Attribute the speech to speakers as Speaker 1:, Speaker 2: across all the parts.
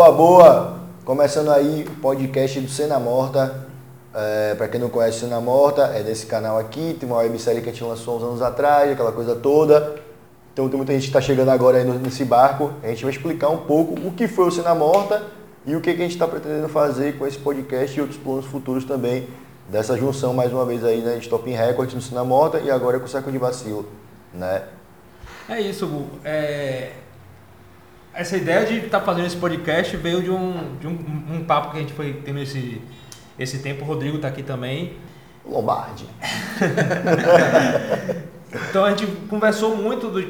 Speaker 1: Boa, boa! Começando aí o podcast do Cena Morta. É, para quem não conhece Cena Morta, é desse canal aqui. Tem uma websérie que a gente lançou uns anos atrás, aquela coisa toda. Então tem muita gente que está chegando agora aí nesse barco. A gente vai explicar um pouco o que foi o Cena Morta e o que, que a gente está pretendendo fazer com esse podcast e outros planos futuros também dessa junção mais uma vez aí né, de Top Record no Cena Morta e agora com o Saco de Vacilo, né?
Speaker 2: É isso, Gu. É... Essa ideia de estar tá fazendo esse podcast veio de, um, de um, um, papo que a gente foi tendo esse, esse tempo. O Rodrigo está aqui também.
Speaker 1: Lombardi.
Speaker 2: então a gente conversou muito do,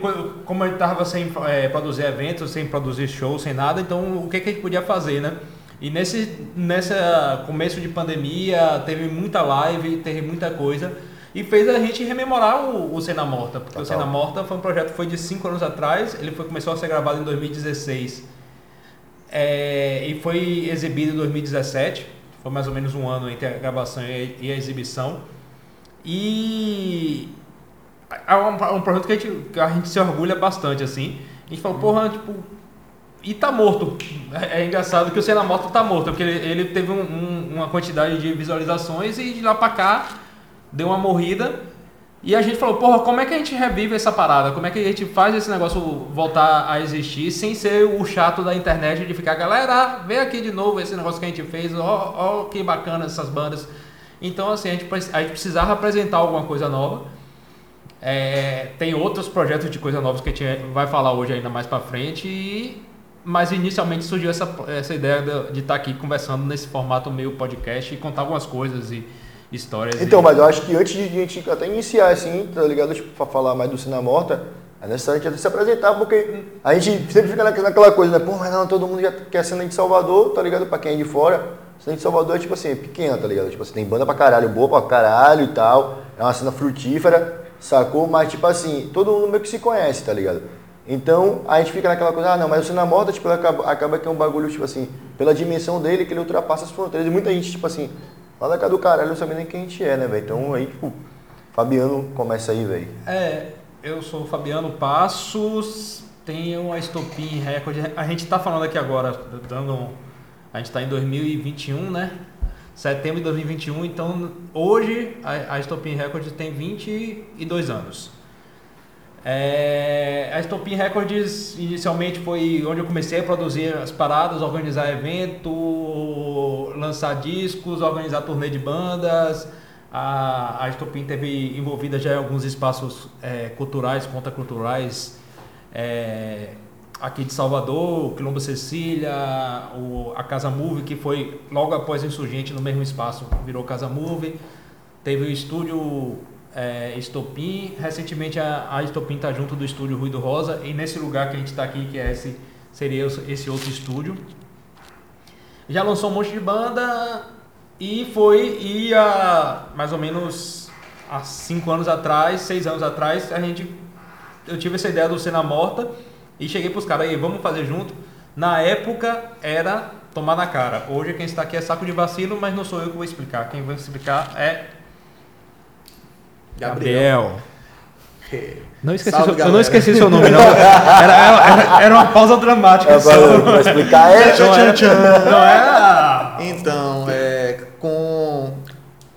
Speaker 2: como ele estava sem é, produzir eventos, sem produzir shows, sem nada. Então o que, que a gente podia fazer, né? E nesse nessa começo de pandemia teve muita live, teve muita coisa e fez a gente rememorar o, o Cena Morta, porque Total. o Cena Morta foi um projeto que foi de 5 anos atrás, ele foi, começou a ser gravado em 2016 é, e foi exibido em 2017, foi mais ou menos um ano entre a gravação e, e a exibição. E é um, é um projeto que a, gente, que a gente se orgulha bastante, assim. A gente falou, porra, tipo, e tá morto. É, é, engraçado que o Cena Morta tá morto, porque ele, ele teve um, um, uma quantidade de visualizações e de lá pra cá deu uma morrida. E a gente falou, porra, como é que a gente revive essa parada? Como é que a gente faz esse negócio voltar a existir sem ser o chato da internet de ficar, galera, vem aqui de novo esse negócio que a gente fez, ó, ó que bacana essas bandas. Então, assim, a gente, a gente precisava apresentar alguma coisa nova. É, tem outros projetos de coisa novas que a gente vai falar hoje ainda mais pra frente. E, mas inicialmente surgiu essa, essa ideia de estar tá aqui conversando nesse formato meio podcast e contar algumas coisas e histórias.
Speaker 1: Então,
Speaker 2: e...
Speaker 1: mas eu acho que antes de a gente até iniciar, assim, tá ligado? Tipo, pra falar mais do Cena Morta, é necessário a gente se apresentar, porque a gente sempre fica naquela coisa, né? Pô, mas não, todo mundo já quer cena de Salvador, tá ligado? Pra quem é de fora. Cena de Salvador é tipo assim, é pequena, tá ligado? Tipo assim, tem banda pra caralho, boa pra caralho e tal. É uma cena frutífera, sacou? Mas tipo assim, todo mundo meio que se conhece, tá ligado? Então a gente fica naquela coisa, ah não, mas o Cena Morta, tipo, acaba, acaba que é um bagulho, tipo assim, pela dimensão dele, que ele ultrapassa as fronteiras. E muita gente, tipo assim, Lá da casa do caralho, não sabia nem quem a gente é, né, velho? Então aí, tipo, Fabiano começa aí, velho.
Speaker 2: É, eu sou o Fabiano Passos, tenho a Estopim Record. A gente tá falando aqui agora, dando. A gente tá em 2021, né? Setembro de 2021, então hoje a, a Record tem 22 anos. É, a Stopin Records inicialmente foi onde eu comecei a produzir as paradas, organizar evento, lançar discos, organizar turnê de bandas. A, a Stopin teve envolvida já em alguns espaços é, culturais, contraculturais, é, aqui de Salvador, Quilombo Cecília, o, a Casa Move, que foi logo após o Insurgente no mesmo espaço, virou Casa Move. Teve o estúdio é, Estopim. Recentemente a, a Estopim está junto do estúdio Ruído Rosa e nesse lugar que a gente está aqui, que é esse, seria esse outro estúdio. Já lançou um monte de banda e foi, e há mais ou menos há cinco anos atrás, seis anos atrás, a gente, eu tive essa ideia do Cena Morta e cheguei para os caras aí, vamos fazer junto. Na época era tomar na cara. Hoje quem está aqui é saco de vacilo, mas não sou eu que vou explicar. Quem vai explicar é Gabriel. Não esqueci Salve, seu, eu não esqueci seu nome, não. Era, era, era uma pausa dramática. É,
Speaker 1: para explicar, é.
Speaker 2: Não era, não era.
Speaker 3: Então, é, com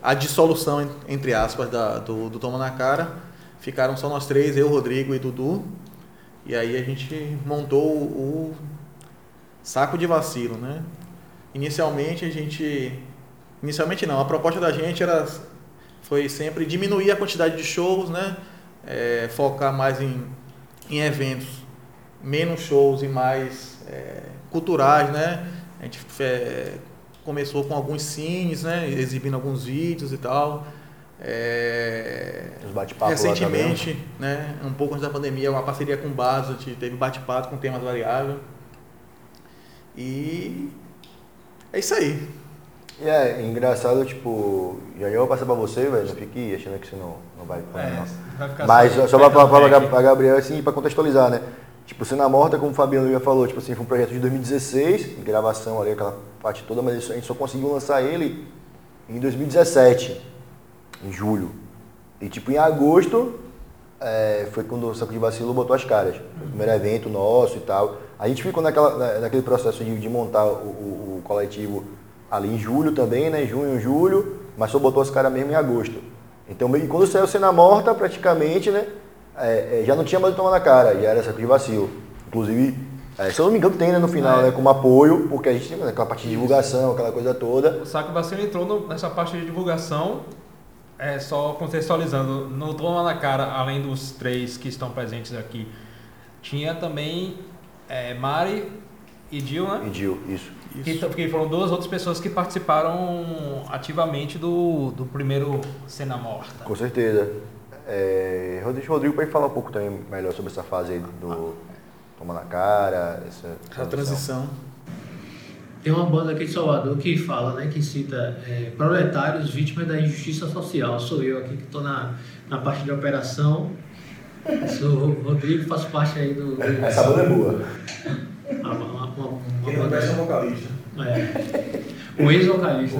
Speaker 3: a dissolução, entre aspas, da, do, do Toma na Cara, ficaram só nós três, eu, Rodrigo e Dudu. E aí a gente montou o, o saco de vacilo, né? Inicialmente a gente. Inicialmente não, a proposta da gente era foi sempre diminuir a quantidade de shows, né? É, focar mais em, em eventos, menos shows e mais é, culturais, né? A gente é, começou com alguns cines, né? Exibindo alguns vídeos e tal. É, recentemente, né, um pouco antes da pandemia, uma parceria com o Baso, a gente teve bate-papo com temas variáveis. E é isso aí.
Speaker 1: E é engraçado, tipo, já eu vou passar pra você, velho, não fique achando que você não, não vai é, não. Mas só, só pra falar pra Gabriel, assim, pra contextualizar, né? Tipo, Cena Morta, como o Fabiano já falou, tipo assim, foi um projeto de 2016, gravação ali, aquela parte toda, mas a gente só conseguiu lançar ele em 2017, em julho. E tipo, em agosto, é, foi quando o Saco de Vacilo botou as caras. o primeiro evento nosso e tal. A gente ficou naquela, na- naquele processo de, de montar o, o- o coletivo ali em julho também, né? Junho, julho, mas só botou os caras mesmo em agosto. Então, meio que quando saiu Cena Morta, praticamente, né? é, é, já não tinha mais o Toma na Cara, já era essa de vacilo. Inclusive, é, se eu não me engano, tem né, no final,
Speaker 2: É.
Speaker 1: né? Como apoio, porque a gente tem né, aquela parte de divulgação, aquela coisa toda.
Speaker 2: O Saco Vacilo entrou no- nessa parte de divulgação, é, só contextualizando, no Toma na Cara, além dos três que estão presentes aqui, tinha também é, Mari e Dil, né?
Speaker 1: E Gil, isso.
Speaker 2: Que, que foram duas outras pessoas que participaram ativamente do, do primeiro Cena Morta.
Speaker 1: Com certeza. É, eu deixo o Rodrigo para ele falar um pouco também melhor sobre essa fase aí do Toma na Cara, essa,
Speaker 3: A transição.
Speaker 4: Tem uma banda aqui de Salvador que fala, né, que cita é, proletários vítimas da injustiça social. Sou eu aqui que estou na, na parte de operação. Sou o Rodrigo, faço parte aí do. do
Speaker 1: Essa banda é boa.
Speaker 4: Uma, uma, uma, uma banda,
Speaker 3: vocalista.
Speaker 4: é, o ex-vocalista.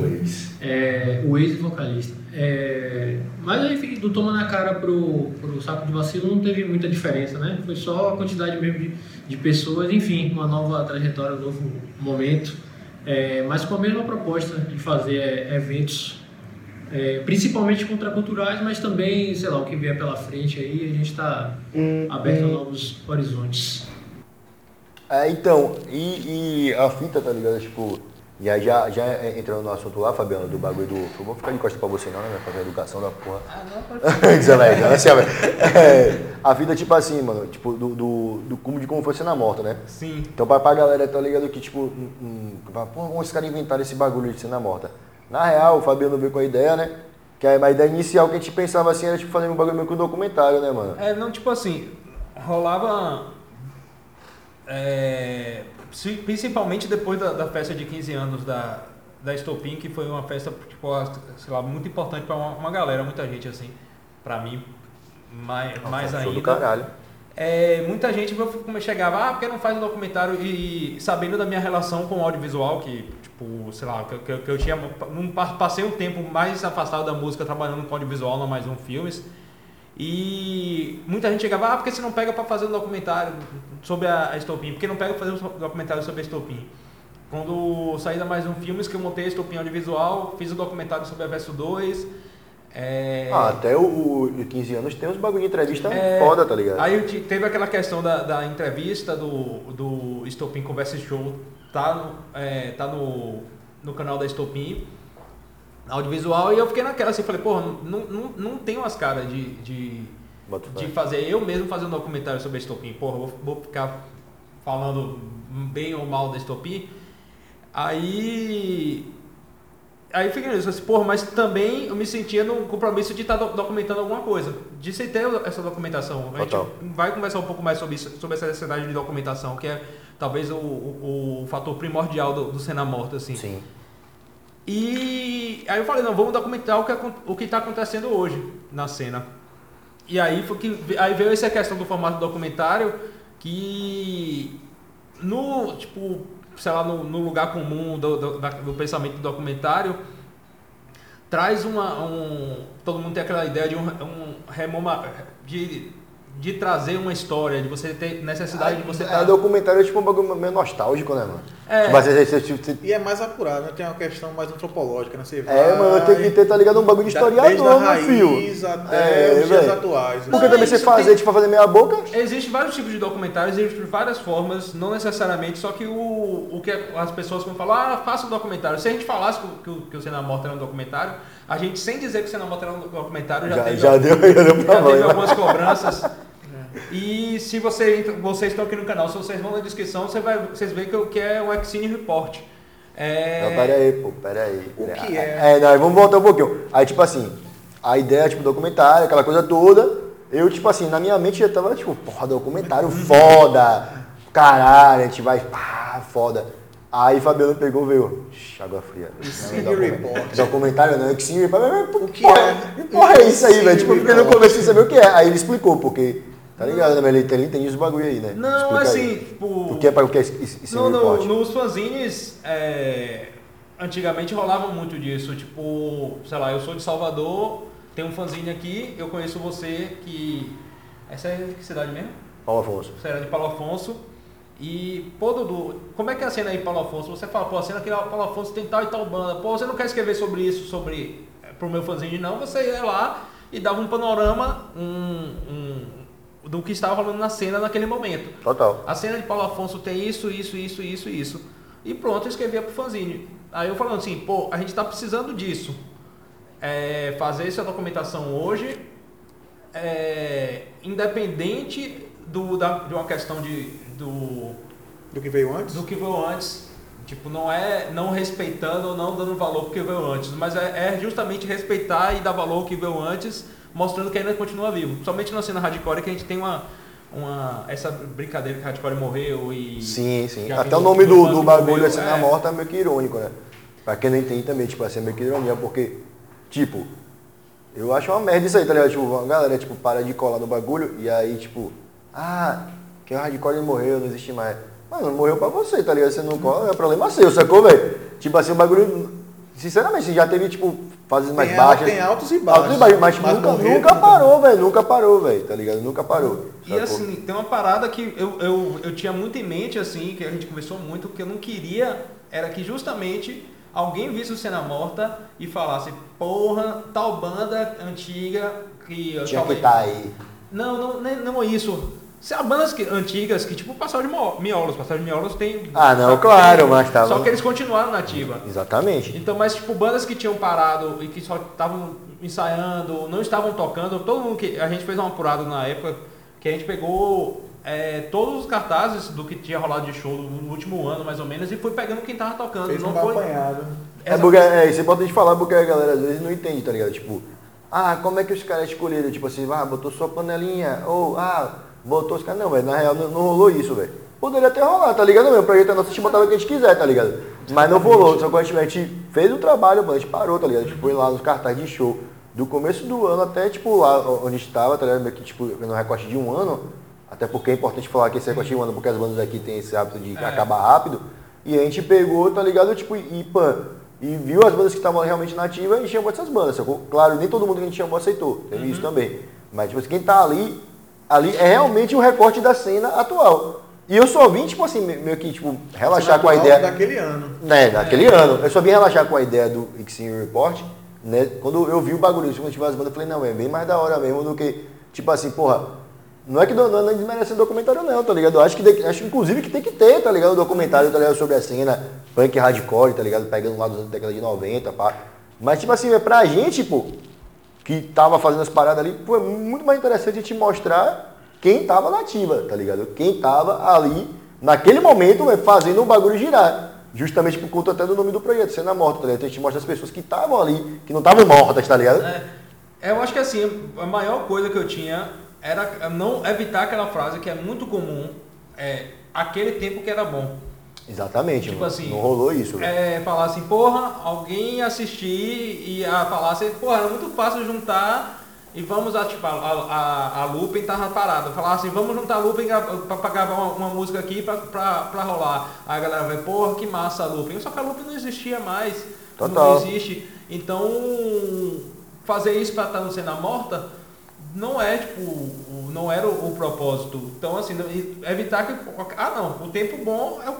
Speaker 4: É, o ex-vocalista. É, mas aí enfim, do Toma na Cara pro, pro Saco de Vacilo não teve muita diferença, né? Foi só a quantidade mesmo de, de pessoas, enfim, uma nova trajetória, um novo momento. É, mas com a mesma proposta de fazer é, eventos, é, principalmente contraculturais, mas também, sei lá, o que vier pela frente aí, a gente está aberto a novos horizontes.
Speaker 1: É, então, e, e a fita, tá ligado? Tipo, e aí já, já entrando no assunto lá, Fabiano, do bagulho do. Eu vou ficar de costas pra você não, né? Fazer a educação da porra.
Speaker 2: Ah, não, pode
Speaker 1: aí, né? Assim, ó, é, a vida, tipo assim, mano, tipo, do, do, do como de como foi cena morta, né?
Speaker 2: Sim.
Speaker 1: Então, pra, pra galera, tá ligado que, tipo, hum, fala, pô, como esses caras inventaram esse bagulho de cena morta? Na real, o Fabiano veio com a ideia, né? Que a, a ideia inicial que a gente pensava assim era, tipo, fazer um bagulho meio que um documentário, né, mano?
Speaker 2: É, não, tipo assim, rolava. É, principalmente depois da, da festa de 15 anos da, da Estopim, que foi uma festa, tipo, sei lá, muito importante pra uma, uma galera, muita gente, assim, pra mim, mais, mais
Speaker 1: Show
Speaker 2: ainda.
Speaker 1: do caralho.
Speaker 2: É, muita gente chegava, ah, porque não faz um documentário e sabendo da minha relação com o audiovisual, que, tipo, sei lá, que, que, que eu tinha, não pa- passei um tempo mais afastado da música trabalhando com audiovisual na Mais Um Filmes, e muita gente chegava, ah, porque você não pega para fazer um documentário sobre a, a Estopim? Por que não pega pra fazer um documentário sobre a Estopim? Quando saí da Mais Um Filmes, que eu montei a Estopim Audiovisual, fiz o documentário sobre a Verso 2, é...
Speaker 1: Ah, até o, o 15 anos tem uns bagulho de entrevista
Speaker 2: É,
Speaker 1: foda, tá ligado?
Speaker 2: Aí te- teve aquela questão da, da entrevista do, do Estopim Conversa Show, tá no, é, tá no, no canal da Estopim, audiovisual, e eu fiquei naquela assim, falei, porra, não, não, não tenho as caras de, de, de fazer eu mesmo fazer um documentário sobre a Estopim, porra, vou, vou ficar falando bem ou mal da Estopim. Aí Aí fica nisso, assim, porra, mas também eu me sentia no compromisso de estar documentando alguma coisa, de se ter essa documentação. A gente vai conversar um pouco mais sobre isso, sobre essa necessidade de documentação, que é talvez o, o, o fator primordial do, do Cena Morta, assim.
Speaker 1: Sim.
Speaker 2: E aí eu falei, não, vamos documentar o que, o que está acontecendo hoje na cena. E aí, foi que, aí veio essa questão do formato documentário que no, tipo, sei lá, no, no lugar comum do, do, do pensamento do documentário traz uma, um, todo mundo tem aquela ideia de um, um remoma, de, de trazer uma história, de você ter necessidade de você
Speaker 1: É,
Speaker 2: estar...
Speaker 1: documentário é tipo um bagulho meio nostálgico, né, mano?
Speaker 2: É.
Speaker 1: Você, você, você- você-
Speaker 3: E é mais apurado, né? Tem uma questão mais antropológica, né? Você
Speaker 1: é, mano, tem que ter, tá ligado? Um bagulho de historiador, meu filho.
Speaker 3: até
Speaker 1: É,
Speaker 3: os dias
Speaker 1: velho.
Speaker 3: atuais.
Speaker 1: Porque
Speaker 2: Não,
Speaker 1: também
Speaker 2: é
Speaker 1: você fazer,
Speaker 2: tem-
Speaker 1: tipo, fazer meia boca.
Speaker 2: Existem vários tipos de documentários, existem várias formas, não necessariamente, só que o, o que as pessoas vão falar, ah, faça um documentário. Se a gente falasse que, o- que, que o Cena Morta era um documentário, a gente, sem dizer que o Cena Morta era um documentário, já,
Speaker 1: Já,
Speaker 2: teve,
Speaker 1: já deu, já deu
Speaker 2: já teve
Speaker 1: mão.
Speaker 2: algumas cobranças. E se você, entra- vocês estão aqui no canal, se vocês vão na descrição, você vai, vocês veem que, o que é um Exine Report. É,
Speaker 1: Não, pera aí, pô, pera aí.
Speaker 3: O
Speaker 1: pera-
Speaker 3: que é?
Speaker 1: É, não, vamos voltar um pouquinho. Aí, tipo assim, a ideia, tipo, documentário, aquela coisa toda, eu, tipo assim, na minha mente já tava, tipo, porra, documentário foda, caralho, a gente vai, pá, foda. Aí Fabiano pegou, veio, "Shh, água fria. Não,
Speaker 3: Report.
Speaker 1: Documentário não, é que sim, report.
Speaker 3: O que
Speaker 1: porra,
Speaker 3: é?
Speaker 1: Que porra é isso aí, velho? Tipo, eu fiquei no começo sem saber o que é. Aí ele explicou, porque, tá ligado, né? Ele, ele entende os bagulho aí, né?
Speaker 2: Não,
Speaker 1: Explica
Speaker 2: assim,
Speaker 1: aí.
Speaker 2: tipo.
Speaker 1: O que é para o que é esse
Speaker 2: No, no, nos fanzines, é, antigamente rolava muito disso. Tipo, sei lá, eu sou de Salvador, tem um fanzine aqui, eu conheço você que. Essa é de que cidade mesmo?
Speaker 1: Paulo Afonso.
Speaker 2: Você era de Paulo Afonso. E, pô, Dudu, como é que é a cena aí, Paulo Afonso? Você fala, pô, a cena que o Paulo Afonso tem tal e tal banda. Pô, você não quer escrever sobre isso, sobre pro meu fanzine, não. Você ia lá e dava um panorama um, um, do que estava rolando na cena naquele momento.
Speaker 1: Total.
Speaker 2: A cena de Paulo Afonso tem isso, isso, isso, isso, isso. E pronto, eu escrevia pro fanzine. Aí eu falando assim, pô, a gente tá precisando disso. É, fazer essa documentação hoje, é, independente do, da, de uma questão de, do,
Speaker 3: Do que veio antes?
Speaker 2: do que veio antes. Tipo, não é não respeitando ou não dando valor porque veio antes, mas é, é justamente respeitar e dar valor ao que veio antes, mostrando que ainda continua vivo. Somente na cena hardcore que a gente tem uma, uma essa brincadeira que hardcore morreu e
Speaker 1: Sim, sim. Até o nome do, do bagulho
Speaker 2: morreu,
Speaker 1: assim
Speaker 2: é.
Speaker 1: morta é meio que irônico, né? Pra quem não entende também, tipo assim, é meio que ironia, porque, tipo, eu acho uma merda isso aí, tá ligado? Tipo, a galera, tipo, para de colar no bagulho e aí, tipo, ah, que o hardcore morreu, não existe mais. Mano, morreu pra você, tá ligado? Você não cola, é problema seu, sacou, velho? Tipo assim, o bagulho, sinceramente, já teve, tipo, fases mais
Speaker 3: Tem
Speaker 1: baixas.
Speaker 3: tem altos e baixos.
Speaker 1: Altos e baixos, mas,
Speaker 3: Mas
Speaker 1: nunca,
Speaker 3: morrer
Speaker 1: nunca parou, velho. Nunca parou, velho, tá ligado? Nunca parou.
Speaker 2: E
Speaker 1: sacou?
Speaker 2: assim, tem uma parada que eu, eu, eu tinha muito em mente, assim, que a gente conversou muito, que eu não queria, era que justamente alguém visse o Cena Morta e falasse, porra, tal banda antiga que...
Speaker 1: Tinha que
Speaker 2: talvez-
Speaker 1: estar aí.
Speaker 2: Não, não, nem- não isso. Se há bandas que- antigas que, tipo, passaram de Miolos, passaram de Miolos tem...
Speaker 1: Ah, não, claro,
Speaker 2: tem-
Speaker 1: mas tava-
Speaker 2: Só que eles continuaram na ativa.
Speaker 1: Exatamente.
Speaker 2: Então, mas tipo, bandas que tinham parado e que só estavam ensaiando, não estavam tocando, todo mundo que. A gente fez uma apurada na época que a gente pegou é, todos os cartazes do que tinha rolado de show no último ano, mais ou menos, e foi pegando quem tava tocando.
Speaker 3: Fez
Speaker 2: não
Speaker 3: um
Speaker 2: foi.
Speaker 3: apanhado.
Speaker 1: É porque é, isso é importante falar porque a galera às vezes não entende, tá ligado? Tipo, ah, como é que os caras escolheram? Tipo assim, ah, botou sua panelinha, ou ah, botou os caras. Não, velho, na real não, não rolou isso, velho. Poderia até rolar, tá ligado? Meu, o projeto é nosso, a gente botava o que a gente quiser, tá ligado? Mas não rolou, só que a gente, a gente fez o trabalho, mano, a gente parou, tá ligado? A gente foi lá nos cartazes de show. Do começo do ano até, tipo, lá onde estava, tá ligado? Meio que, tipo, no recorte de um ano. Até porque é importante falar que esse recorte de um ano, porque as bandas aqui têm esse hábito de
Speaker 2: É.
Speaker 1: acabar rápido. E a gente pegou, tá ligado? Tipo, e pã, e viu as bandas que estavam realmente nativas e chamou essas bandas, sacou? Claro, nem todo mundo que a gente chamou aceitou, teve isso também. Mas, tipo assim, quem tá ali, ali é realmente o recorte da cena atual. E eu só vim, tipo assim, me- meio que, tipo, relaxar com a ideia.
Speaker 3: Daquele ano.
Speaker 1: Né, naquele ano. Eu só vim relaxar com a ideia do Xing Report, né? Quando eu vi o bagulho, quando tive as bandas, eu falei, não, é bem mais da hora mesmo do que, tipo assim, porra, não é que não, não é desmerecendo documentário não, tá ligado? Eu acho que, de- acho inclusive que tem que ter, tá ligado? Um documentário, tá ligado? Sobre a cena punk hardcore, tá ligado? Pegando lá da década de 90, pá. Mas, tipo assim, é pra gente, pô, que tava fazendo as paradas ali, foi muito mais interessante te mostrar quem tava na ativa, tá ligado? Quem tava ali, naquele momento, véio, fazendo o bagulho girar. Justamente por conta até do nome do projeto, Cena Morta, tá ligado? Então a gente mostra as pessoas que estavam ali, que não estavam mortas, tá ligado?
Speaker 2: É, eu acho que assim, a maior coisa que eu tinha era não evitar aquela frase que é muito comum, é aquele tempo que era bom.
Speaker 1: Exatamente,
Speaker 2: Tipo assim,
Speaker 1: não rolou isso. velho.
Speaker 2: É, falar assim, porra, alguém assistir e a falar assim, porra, era muito fácil juntar e vamos a, tipo, a, a, a Lupin tava parada. Falar assim, vamos juntar a Lupin pra gravar uma, uma música aqui pra rolar. Aí a galera vai, porra, que massa a Lupin. Só que a Lupin não existia mais.
Speaker 1: Total.
Speaker 2: Não existe. Então, fazer isso pra estar no cena morta não é, tipo, não era o, o propósito. Então, assim, não- evitar que. Ah, não, o tempo bom é o.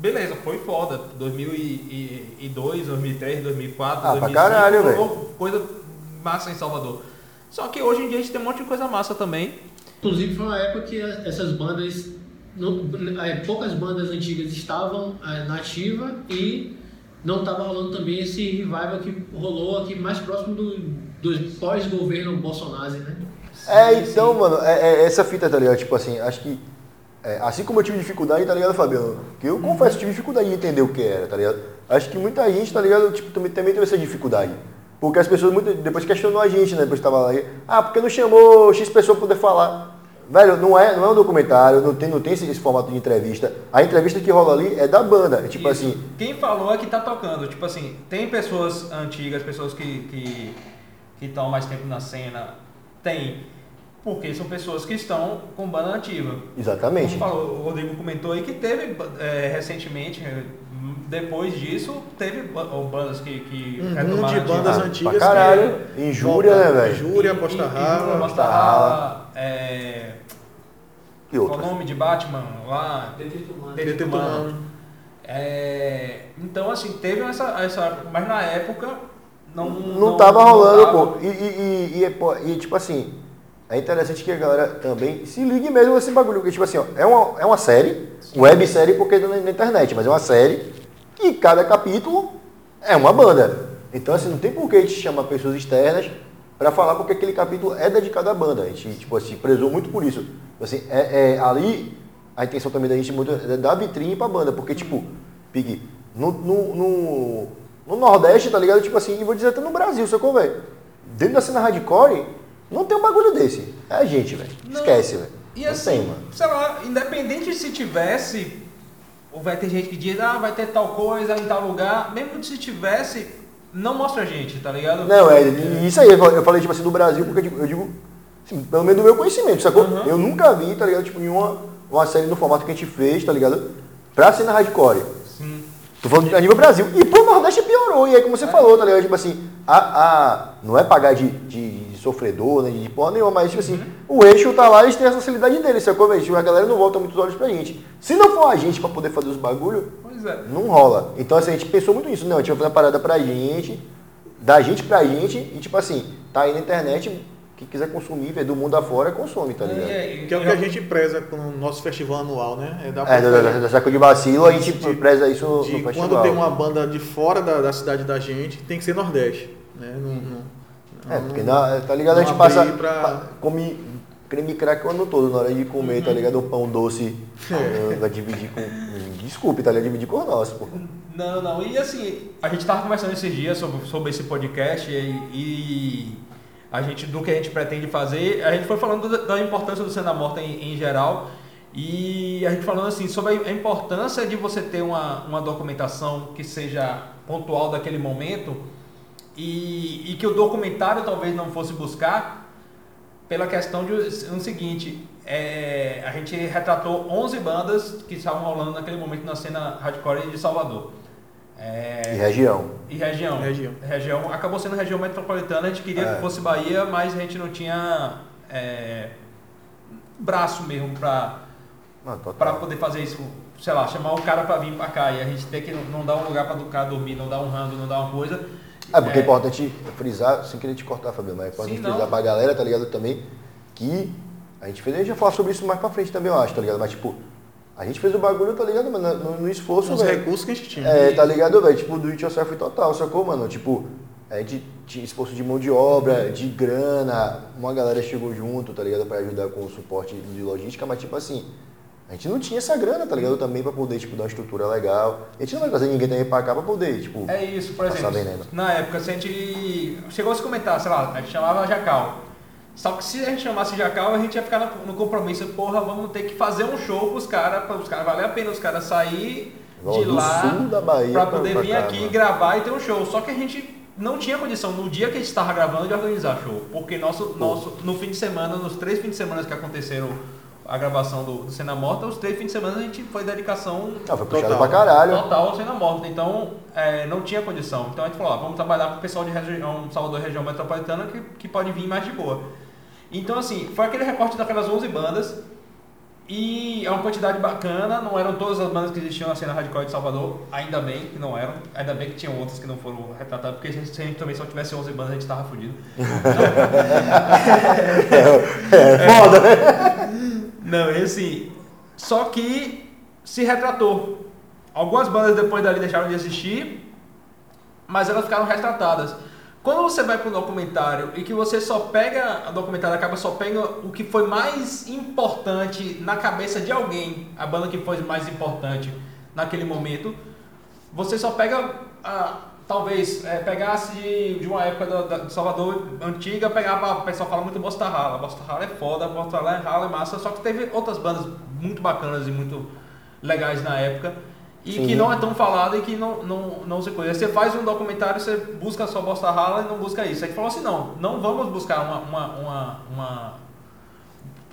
Speaker 2: Beleza, foi foda. 2002, 2003, 2004,
Speaker 1: Ah, pra
Speaker 2: 2005.
Speaker 1: caralho,
Speaker 2: Coisa massa em Salvador. Só que hoje em dia a gente tem um monte de coisa massa também.
Speaker 4: Inclusive foi uma época que essas bandas, não- é, poucas bandas antigas estavam é, na ativa e não estava rolando também esse revival que rolou aqui mais próximo do pós-governo Bolsonaro, né?
Speaker 1: É, então, mano, é, é essa fita, tá ligado? Tipo assim, acho que. é, assim como eu tive dificuldade, tá ligado, Fabiano? Que eu confesso, tive dificuldade de entender o que era, tá ligado? Acho que muita gente, tá ligado, tipo, também, também teve essa dificuldade. Porque as pessoas muito, depois questionou a gente, né? Depois que tava lá. Ah, porque não chamou X pessoa pra poder falar? Velho, não é, não é um documentário, não tem, não tem esse, esse formato de entrevista. A entrevista que rola ali é da banda. É tipo
Speaker 2: Isso.
Speaker 1: assim,
Speaker 2: Quem falou é que tá tocando. Tipo assim, tem pessoas antigas, pessoas que que que estão mais tempo na cena. Tem. Porque são pessoas que estão com banda ativa.
Speaker 1: exatamente.
Speaker 2: Como falou, o Rodrigo comentou aí que teve é, recentemente, é, depois disso, teve bandas que, que
Speaker 3: Uhum,
Speaker 2: retomaram
Speaker 3: de bandas
Speaker 1: Ah,
Speaker 3: antigas.
Speaker 1: pra caralho.
Speaker 3: que
Speaker 1: Injúria, né, velho?
Speaker 3: Injúria, Posta
Speaker 2: e-
Speaker 3: Rala.
Speaker 2: Posta Rala, é,
Speaker 1: E
Speaker 2: Qual o nome de Batman lá?
Speaker 4: Humano.
Speaker 2: Humano.
Speaker 3: Humano.
Speaker 2: É, então, assim, teve essa, essa. Mas na época não.
Speaker 1: Não, tava rolando,
Speaker 2: tava.
Speaker 1: pô. E, e, e, e, tipo assim, é interessante que a galera também se ligue mesmo nesse bagulho. Porque, tipo assim, ó, é uma, é uma série, websérie porque é na, na internet, mas é uma série e cada capítulo é uma banda. Então, assim, não tem por que a gente chamar pessoas externas pra falar porque aquele capítulo é dedicado à banda. A gente, tipo assim, prezou muito por isso. Assim, é, é, ali, a intenção também da gente muito é dar vitrine pra banda, porque, tipo, Pig, no, no, no, no Nordeste, tá ligado? Tipo assim, e vou dizer até no Brasil, sacou, velho? Dentro da cena hardcore, não tem um bagulho desse. É a gente, velho. Esquece, velho.
Speaker 2: E
Speaker 1: Não
Speaker 2: assim,
Speaker 1: tem, mano.
Speaker 2: sei lá, independente se tivesse, ou vai ter gente que diz, ah, vai ter tal coisa em tal lugar, mesmo se tivesse, não mostra a gente, tá ligado?
Speaker 1: Não, é isso aí. Eu falei, tipo assim, do Brasil, porque tipo, eu digo, assim, pelo menos do meu conhecimento, sacou?
Speaker 2: Uhum.
Speaker 1: Eu nunca vi, tá ligado? Tipo, nenhuma uma série no formato que a gente fez, tá ligado? Pra cena hardcore. Tô falando de, a nível Brasil. E pro Nordeste piorou. E aí, como você falou, tá ligado? Tipo assim, a, a, não é pagar de, de, de sofredor, né? De porra nenhuma, mas tipo assim, o eixo tá lá e eles têm a facilidade dele, sacou, velho? Tipo, a galera não volta muitos olhos pra gente. Se não for a gente pra poder fazer os bagulho,
Speaker 2: Pois é.
Speaker 1: não rola. Então, assim, a gente pensou muito nisso. Não, a gente vai fazer uma parada pra gente, da gente pra gente, e tipo assim, tá aí na internet, quem quiser consumir, ver do mundo afora, consome, tá ligado? É,
Speaker 2: É,
Speaker 3: Que é o que a gente preza com o nosso festival anual, né? É dar
Speaker 1: da, da, da saco de vacilo, a gente
Speaker 3: De-
Speaker 1: preza isso no,
Speaker 3: de
Speaker 1: no festival.
Speaker 3: quando tem uma banda de fora da, da cidade da gente, tem que ser Nordeste. Né? Não, não-
Speaker 1: É,
Speaker 3: não-
Speaker 1: porque na, tá ligado? A gente passa.
Speaker 3: pra-
Speaker 1: pa- Come creme crack o ano todo, na hora de comer,
Speaker 3: Uhum.
Speaker 1: tá ligado? Um pão doce. eh, Vai dividir com. Desculpe, tá ligado? Dividir por nós, pô.
Speaker 2: Não, não. E assim, a gente tava conversando esses dias sobre, sobre esse podcast e, e a gente, do que a gente pretende fazer, a gente foi falando da, importância do Cena Morta em, em geral e a gente falando assim sobre a importância de você ter uma, uma documentação que seja pontual daquele momento e, e que o documentário talvez não fosse buscar pela questão de o seguinte, é, a gente retratou 11 bandas que estavam rolando naquele momento na cena hardcore de Salvador. É,
Speaker 1: E região.
Speaker 2: e região.
Speaker 3: Região.
Speaker 2: Região. Acabou sendo região metropolitana, a gente queria
Speaker 1: É.
Speaker 2: que fosse Bahia, mas a gente não tinha é, braço mesmo para para poder fazer isso, sei lá, chamar o cara para vir para cá e a gente ter que não, dar um lugar para o cara dormir, não dar um rango, não dar uma coisa.
Speaker 1: É, porque é importante frisar, sem querer te cortar, Fabio, mas é importante
Speaker 2: Sim,
Speaker 1: frisar
Speaker 2: não.
Speaker 1: pra galera, tá ligado? Também, que a gente fez, a gente vai falar sobre isso mais pra frente também, eu acho, tá ligado? Mas, tipo, a gente fez o bagulho, tá ligado, mano? No, no esforço,
Speaker 3: Os
Speaker 1: velho.
Speaker 3: recursos que a gente tinha.
Speaker 1: É, tá ligado, velho? Tipo, do it yourself total, sacou, mano? Tipo, a gente tinha esforço de mão de obra, de grana, uma galera chegou junto, tá ligado? Pra ajudar com o suporte de logística, mas tipo assim, a gente não tinha essa grana, tá ligado? Também pra poder, tipo, dar uma estrutura legal. A gente não vai trazer ninguém também pra cá pra poder, tipo.
Speaker 2: É isso, por exemplo,
Speaker 1: veneno.
Speaker 2: na época, se a gente chegou a se comentar, sei lá, a gente chamava Jacal. Só que se a gente chamasse Jacal, a gente ia ficar no, no compromisso, porra, vamos ter que fazer um show pros caras, para os caras valer a pena os caras sair de lá pra- poder vir
Speaker 1: cá,
Speaker 2: aqui
Speaker 1: mano.
Speaker 2: gravar e ter um show. Só que a gente não tinha condição no dia que a gente estava gravando de organizar show, porque nosso, nosso no fim de semana, nos três fins de semana que aconteceram a gravação do, do Cena Morta, os três fins de semana a gente foi dedicação
Speaker 1: Ah, foi
Speaker 3: Total.
Speaker 1: pra caralho.
Speaker 2: Total cena morta. Então, é, não tinha condição. Então a gente falou, ó, vamos trabalhar com o pessoal de região, Salvador região metropolitana que, que pode vir mais de boa. Então, assim, foi aquele recorte daquelas 11 bandas. E é uma quantidade bacana, não eram todas as bandas que existiam na cena hardcore de Salvador, ainda bem que não eram, ainda bem que tinham outras que não foram retratadas, porque se a gente, também só tivesse 11 bandas a gente tava fudido.
Speaker 1: É, foda, né?
Speaker 2: Não, e assim, só que se retratou. Algumas bandas depois dali deixaram de existir, mas elas ficaram retratadas. Quando você vai para um documentário e que você só pega, o documentário acaba só pega o que foi mais importante na cabeça de alguém, a banda que foi mais importante naquele momento, você só pega, talvez, é, pegasse de, de uma época da- de Salvador antiga, pegava, o pessoal fala muito Bosta Rala, Bosta Rala é foda, Bosta Rala é rala, é massa, só que teve outras bandas muito bacanas e muito legais na época, e
Speaker 1: Sim.
Speaker 2: que não é tão falada e que não, não, não se conhece. Você faz um documentário, você busca só Bosta Rala e não busca isso. Aí falou assim, não, não vamos buscar uma, uma, uma, uma-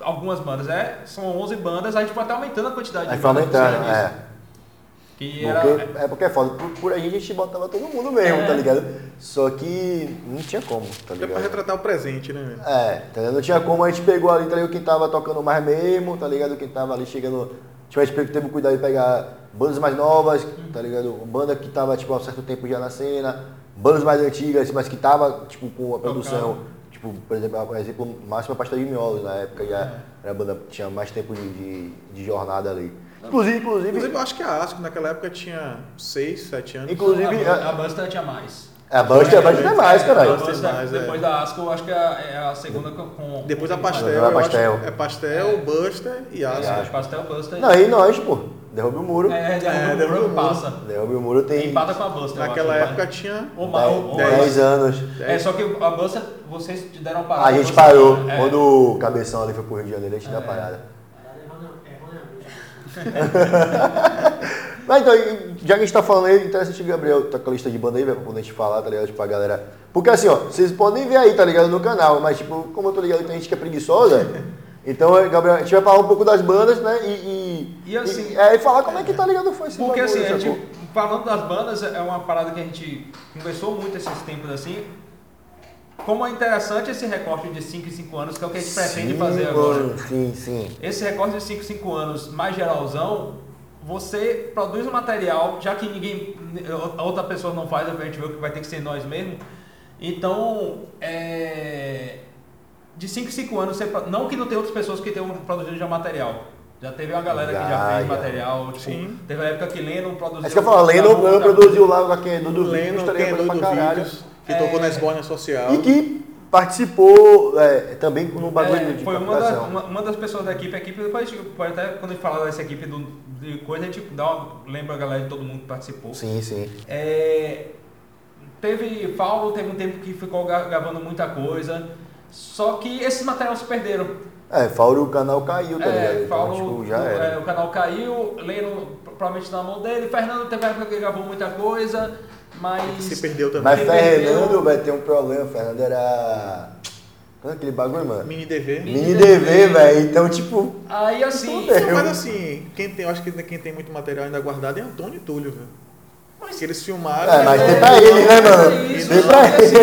Speaker 2: algumas bandas, é, são 11 bandas, a gente vai estar aumentando a quantidade
Speaker 1: Aí
Speaker 2: de
Speaker 1: foi
Speaker 2: bandas.
Speaker 1: aumentando, é.
Speaker 2: Que
Speaker 1: Porque,
Speaker 2: era,
Speaker 1: é porque é foda. Por, por aí a gente botava todo mundo mesmo,
Speaker 2: É.
Speaker 1: tá ligado? Só que não tinha como, tá
Speaker 3: É pra
Speaker 1: ligado?
Speaker 3: retratar o presente, né?
Speaker 1: É, tá ligado? Não tinha como, a gente pegou ali, tá ligado? Quem tava tocando mais mesmo, tá ligado? Quem tava ali chegando. Tipo, a gente teve o cuidado de pegar bandas mais novas, tá ligado? Banda que tava, tipo, há um certo tempo já na cena, bandas mais antigas, mas que tava, tipo, com a produção. Tipo, por exemplo, por exemplo, Máxima Pasta de Miolos, na época já era a banda que tinha mais tempo de, de, de jornada ali. Inclusive, inclusive,
Speaker 3: Inclusive, eu acho que a Asco naquela época tinha 6, 7 anos.
Speaker 1: inclusive,
Speaker 2: a, a
Speaker 1: a,
Speaker 2: Buster tinha mais.
Speaker 1: a Buster, a Buster é mais,
Speaker 2: A
Speaker 1: caralho.
Speaker 3: Buster
Speaker 2: Buster,
Speaker 3: mais, é.
Speaker 2: depois da Asco, eu acho que é a, é a segunda com. com
Speaker 3: Depois da Pastel,
Speaker 1: Depois da
Speaker 3: eu acho-
Speaker 1: Pastel.
Speaker 3: é Pastel, Buster e Asco.
Speaker 2: É, Pastel, Buster.
Speaker 1: Não, e nós, pô, derrube o muro.
Speaker 2: É, derruba
Speaker 3: É,
Speaker 2: o muro
Speaker 3: o muro.
Speaker 2: passa.
Speaker 1: Derrube o muro tem
Speaker 2: Empata com a Buster.
Speaker 3: Naquela
Speaker 2: acho,
Speaker 3: época
Speaker 2: né?
Speaker 3: tinha
Speaker 2: Ou mais. ou- ou
Speaker 1: 10
Speaker 2: mais.
Speaker 1: anos.
Speaker 2: É, só que a Buster, vocês te deram uma parada.
Speaker 1: A gente parou.
Speaker 2: É.
Speaker 1: Quando o Cabeção ali foi pro Rio de Janeiro, a gente deu a parada. Mas então, já que a gente tá falando aí, interessante o Gabriel tá com a lista de banda aí, velho, pra gente falar, tá ligado? Tipo, a galera. Porque assim, ó, vocês podem ver aí, tá ligado? No canal, mas tipo, como eu tô ligado que tem gente que é preguiçosa, então, eh, Gabriel, a gente vai falar um pouco das bandas, né? E. E,
Speaker 2: E assim-
Speaker 1: e, é, e falar como é que tá ligado foi esse
Speaker 2: Porque assim, a gente, falando das bandas, é uma parada que a gente conversou muito esses tempos assim. Como é interessante esse recorte de 5 em 5 anos, que é o que a gente pretende
Speaker 1: Sim,
Speaker 2: fazer agora.
Speaker 1: Sim, sim.
Speaker 2: Esse recorte de 5 em 5 anos mais geralzão, você produz um material, já que ninguém, a outra pessoa não faz, a gente vê que vai ter que ser nós mesmo. Então, é, de 5 em 5 anos, você, não que não tem outras pessoas que tenham produzido já material. Já teve uma galera que já
Speaker 1: Já,
Speaker 2: fez
Speaker 1: já.
Speaker 2: material. Tipo,
Speaker 3: Sim.
Speaker 2: Teve a época que Lennon produziu.
Speaker 1: Acho que eu falo, Leno
Speaker 2: muita
Speaker 1: produziu lá com aquele do
Speaker 3: O
Speaker 1: Dudu
Speaker 3: Leno
Speaker 1: tá
Speaker 3: tem
Speaker 1: ligado?
Speaker 3: doido
Speaker 1: Pra caralho.
Speaker 3: vídeos, que
Speaker 2: É.
Speaker 3: tocou na Esbórnia Social.
Speaker 1: E que participou é, também no bagulho
Speaker 2: É,
Speaker 1: de
Speaker 2: foi uma, da- uma, uma das pessoas da equipe, a equipe depois a gente pode até quando a gente falar dessa equipe do, de coisa, a gente dá uma, lembra a galera de todo mundo que participou.
Speaker 1: Sim, sim.
Speaker 2: É, teve Paulo, teve um tempo que ficou gra- gravando muita coisa. Só que esses materiais se perderam.
Speaker 1: É, Fauro o canal caiu, tá ligado?
Speaker 2: É,
Speaker 1: Então,
Speaker 2: Paulo,
Speaker 1: tipo, já
Speaker 2: o-
Speaker 1: era.
Speaker 2: é, o canal caiu, Leno provavelmente na mão dele, Fernando teve época que gravou muita coisa, mas.
Speaker 3: Se perdeu também.
Speaker 1: Mas Fernando vai ter um problema. Fernando era. Qual é aquele bagulho, mano?
Speaker 3: Mini DV.
Speaker 2: Mini
Speaker 1: Mini
Speaker 2: DV,
Speaker 1: velho. Então, tipo.
Speaker 2: Aí assim.
Speaker 3: Não, mas assim, quem tem, eu acho que quem tem muito material ainda guardado é Antônio e Túlio, velho. Porque eles filmaram.
Speaker 1: É, mas
Speaker 3: né?
Speaker 1: tem pra ele, né, mano?
Speaker 2: Isso,
Speaker 1: Tem pra
Speaker 2: assim,